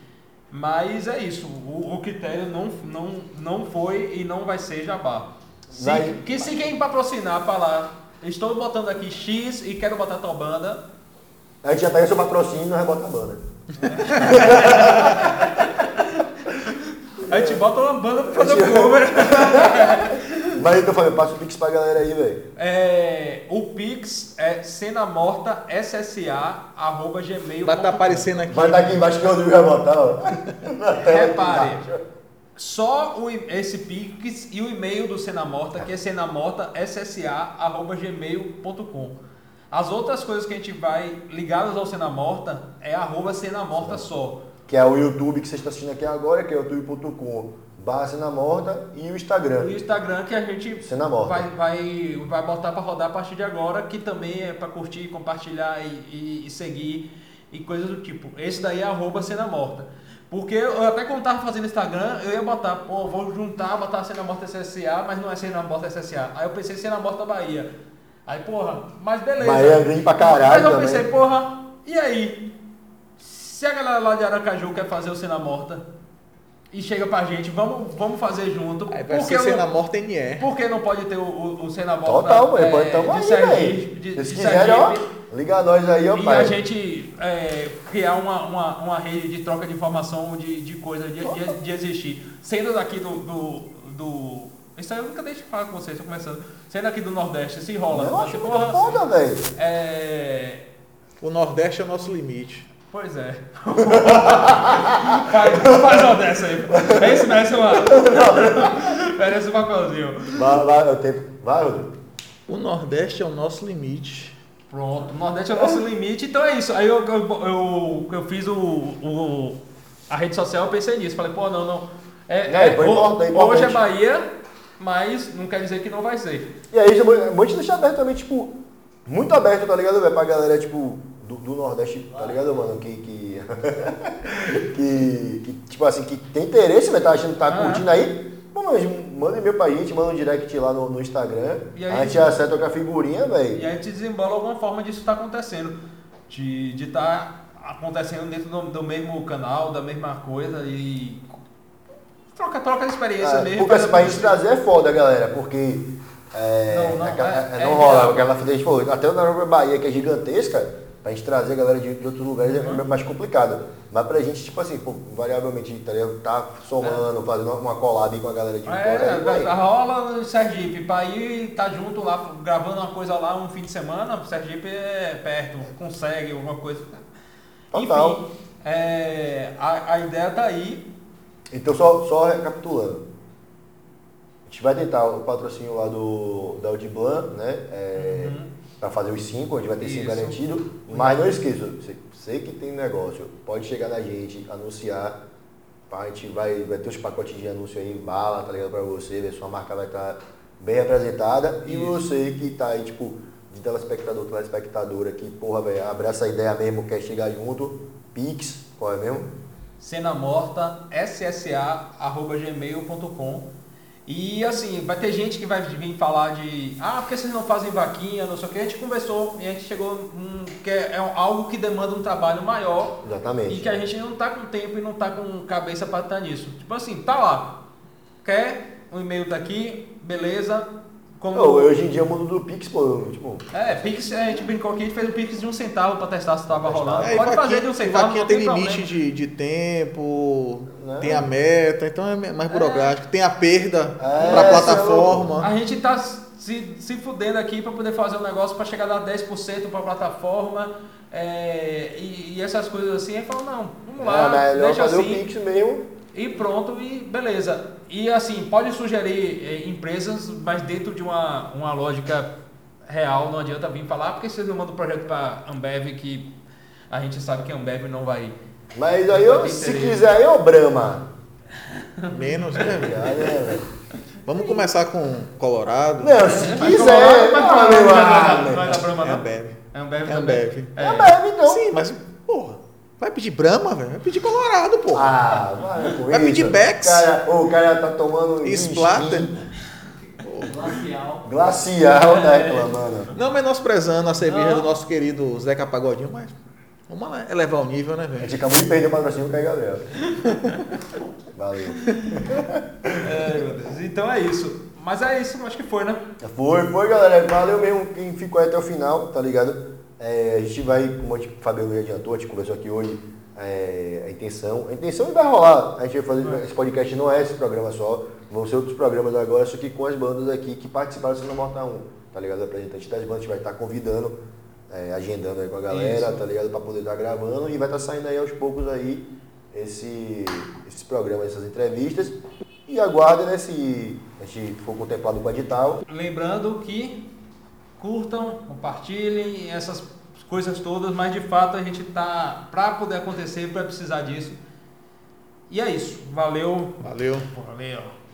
Speaker 2: Mas é isso, o, o critério não, não, não foi e não vai ser jabá. Se,
Speaker 1: Vai-
Speaker 2: que se quem patrocinar falar, estou botando aqui X e quero botar tua banda,
Speaker 1: A gente já pega seu patrocínio e nós rebota a banda.
Speaker 2: a gente bota uma banda pra fazer o cover.
Speaker 1: Mas então, falei, passa o pix pra galera aí, velho.
Speaker 2: É, o Pix é cenamortassa.gmail.com
Speaker 3: Vai estar aparecendo aqui.
Speaker 1: Vai estar aqui embaixo que o Rodrigo vai botar, ó.
Speaker 2: Repare, só o, esse Pix e o e-mail do Senamorta, que é senamorta.ssa.gmail.com. As outras coisas que a gente vai ligadas ao Senamorta é arroba Senamorta só.
Speaker 1: Que é o YouTube que você está assistindo aqui agora, que é youtube.com barra Cena Morta e o
Speaker 2: O
Speaker 1: Instagram.
Speaker 2: Instagram que a gente
Speaker 1: Cena Morta.
Speaker 2: vai, vai, vai botar para rodar a partir de agora, que também é para curtir, compartilhar e, e- e seguir e coisas do tipo. Esse daí é arroba Cena Morta. Porque eu até quando tava fazendo Instagram, eu ia botar, pô, vou juntar, botar Cena Morta SSA, mas não é Cena Morta SSA. Aí eu pensei Cena Morta Bahia. Aí, porra, mas beleza.
Speaker 1: Bahia é grande pra caralho
Speaker 2: Mas eu
Speaker 1: também.
Speaker 2: pensei, porra, e aí? Se a galera lá de Aracaju quer fazer o Cena Morta e chega pra gente, vamos, vamos fazer junto.
Speaker 3: Aí vai ser cena
Speaker 2: não-
Speaker 3: morta NE.
Speaker 2: por que não pode ter o, o, o Cena Morta
Speaker 1: Total, mano.
Speaker 2: é,
Speaker 1: Pode tamo
Speaker 2: de
Speaker 1: aí,
Speaker 2: Sergipe, de,
Speaker 1: Se
Speaker 2: de
Speaker 1: quiserem, ó, liga nós aí, ó,
Speaker 2: e
Speaker 1: pai.
Speaker 2: a gente é, criar uma, uma, uma rede de troca de informação, de, de coisa, de, de, de existir. Sendo daqui do, do, do- Isso aí eu nunca deixo de falar com vocês, tô começando. Sendo aqui do Nordeste, se rola.
Speaker 1: Eu acho
Speaker 2: porra,
Speaker 1: foda, velho.
Speaker 2: é,
Speaker 3: O Nordeste é o nosso limite.
Speaker 2: Pois é. faz, faz uma dessa aí. Esse merece uma. merece um papelzinho.
Speaker 1: Vai, vai, o tempo. Vai, Rodrigo.
Speaker 3: O Nordeste é o nosso limite.
Speaker 2: Pronto, o Nordeste é o nosso limite, então é isso. Aí eu, eu, eu, eu fiz o, o- a rede social, eu pensei nisso. Falei, pô, não, não. É,
Speaker 1: É,
Speaker 2: é,
Speaker 1: foi
Speaker 2: ho-
Speaker 1: importante, é
Speaker 2: hoje é. Bahia, mas não quer dizer que não vai ser.
Speaker 1: E aí, é bom te deixar aberto também, tipo, muito aberto, tá ligado, velho? Pra galera, tipo, do, do Nordeste, tá ligado, mano? Que. Que, que, que, tipo assim, que tem interesse, velho, tá achando que tá
Speaker 2: Ah,
Speaker 1: curtindo aí. Pô, mas manda e-mail pra gente, manda um direct lá no, no Instagram.
Speaker 2: E aí-
Speaker 1: a gente acerta com a figurinha, velho.
Speaker 2: E a gente desembola alguma forma disso estar acontecendo. De estar acontecendo dentro do, do mesmo canal, da mesma coisa e. Troca, troca de experiência
Speaker 1: É,
Speaker 2: mesmo.
Speaker 1: porque pra gente trazer é foda, galera, porque é,
Speaker 2: Não, não, é-
Speaker 1: é,
Speaker 2: é
Speaker 1: não rola,
Speaker 2: real.
Speaker 1: aquela a gente falou, até na Bahia, que é gigantesca, pra gente trazer a galera de, de outros lugares
Speaker 2: Uhum.
Speaker 1: é mais complicado. Mas pra gente, tipo assim, pô, variavelmente, tá, ligado? tá somando, fazendo uma collab com a galera de fora.
Speaker 2: É,
Speaker 1: aí vai.
Speaker 2: rola no Sergipe, pra ir tá junto lá, gravando uma coisa lá um fim de semana, Sergipe é perto, consegue alguma coisa.
Speaker 1: Total.
Speaker 2: Enfim, é, a, a ideia tá aí.
Speaker 1: Então, só, só recapitulando. A gente vai tentar o patrocínio lá do, da Audiblan, né? É, Pra fazer os cinco, a gente vai ter cinco.
Speaker 2: Isso.
Speaker 1: garantido. Mas não esqueça, você, você que tem negócio, pode chegar na gente, anunciar. pá, A gente vai, vai ter os pacotes de anúncio aí, bala, tá ligado? Pra você, ver sua marca vai estar bem representada. E
Speaker 2: Isso.
Speaker 1: você que tá aí, tipo, de telespectador, telespectadora, que, porra, velho, abraça a ideia mesmo, quer chegar junto. Pix, qual é mesmo?
Speaker 2: Cena morta, ssa.gmail.com. E assim, vai ter gente que vai vir falar de ah, por que vocês não fazem vaquinha, não sei o que. A gente conversou e a gente chegou hum, que é, é algo que demanda um trabalho maior
Speaker 1: Exatamente.
Speaker 2: e que a gente não tá com tempo e não tá com cabeça para estar nisso. Tipo assim, tá lá. Quer? O e-mail tá aqui, beleza. Como
Speaker 1: Não, hoje em dia o mundo do Pix, pô, tipo,
Speaker 2: É, Pix, a gente brincou aqui, a gente fez um Pix de um centavo para testar se tava rolando.
Speaker 3: É,
Speaker 2: Pode fazer de um centavo,
Speaker 3: vaquinha
Speaker 2: não
Speaker 3: tem
Speaker 2: tem
Speaker 3: limite de, de tempo,
Speaker 1: Né?
Speaker 3: tem a meta, então é mais burocrático. Tem a perda
Speaker 1: É,
Speaker 3: para a
Speaker 1: você
Speaker 3: plataforma.
Speaker 2: A gente tá se, se fudendo aqui para poder fazer um negócio para chegar a dar 10% para a plataforma é, e, e essas coisas assim. Aí falou, não, vamos lá,
Speaker 1: é
Speaker 2: deixa
Speaker 1: fazer
Speaker 2: assim.
Speaker 1: o Pix mesmo.
Speaker 2: E pronto, e beleza. E assim, pode sugerir eh, empresas, mas dentro de uma, uma lógica real, não adianta vir falar, porque vocês não mandam o projeto para Ambev que a gente sabe que a Ambev não vai.
Speaker 1: Mas aí, eu, se quiser, eu Brahma.
Speaker 3: Menos, né, velho?
Speaker 1: Né, velho?
Speaker 3: Vamos começar com Colorado.
Speaker 1: Não, se
Speaker 2: Mas
Speaker 1: quiser.
Speaker 2: Colorado, mas Colorado não vai dar Brahma,
Speaker 3: É
Speaker 2: não?
Speaker 3: Ambev.
Speaker 2: É Ambev
Speaker 3: É
Speaker 2: também?
Speaker 3: Ambev.
Speaker 2: É.
Speaker 1: É Ambev, então.
Speaker 3: Sim, mas, porra, vai pedir Brahma, velho? Vai pedir Colorado, porra.
Speaker 1: Ah, vai com
Speaker 3: Vai
Speaker 1: isso.
Speaker 3: pedir Bex?
Speaker 1: Cara, o cara tá tomando
Speaker 3: Splatter.
Speaker 4: Glacial.
Speaker 1: glacial, tá reclamando.
Speaker 3: Não menosprezando a cerveja
Speaker 2: Não.
Speaker 3: do nosso querido Zeca Pagodinho, mas vamos lá, elevar o nível, né,
Speaker 1: A
Speaker 3: velho?
Speaker 1: gente acabou de perder o patrocínio do Caio Gabriel. Valeu.
Speaker 2: É, meu Deus. Então é isso. Mas é isso, acho que foi, né?
Speaker 1: Foi, foi, galera. Valeu mesmo quem ficou aí até o final, tá ligado? É, a gente vai, como a o Fabiano já adiantou, a gente conversou aqui hoje, é, a intenção. A intenção vai rolar. A gente vai fazer. Esse podcast não é esse programa só. Vão ser outros programas agora, só que com as bandas aqui que participaram do Cena Morta 1, tá ligado? O representante das bandas a gente vai estar convidando, é, agendando aí com a galera,
Speaker 2: Isso.
Speaker 1: tá ligado? Pra poder estar gravando e vai estar saindo aí aos poucos aí esse, esses programas, essas entrevistas. E aguardem, né, se a gente for contemplado com o edital.
Speaker 2: Lembrando que curtam, compartilhem essas coisas todas, mas de fato a gente tá para poder acontecer, vai precisar disso. E é isso. Valeu.
Speaker 3: Valeu.
Speaker 2: Valeu.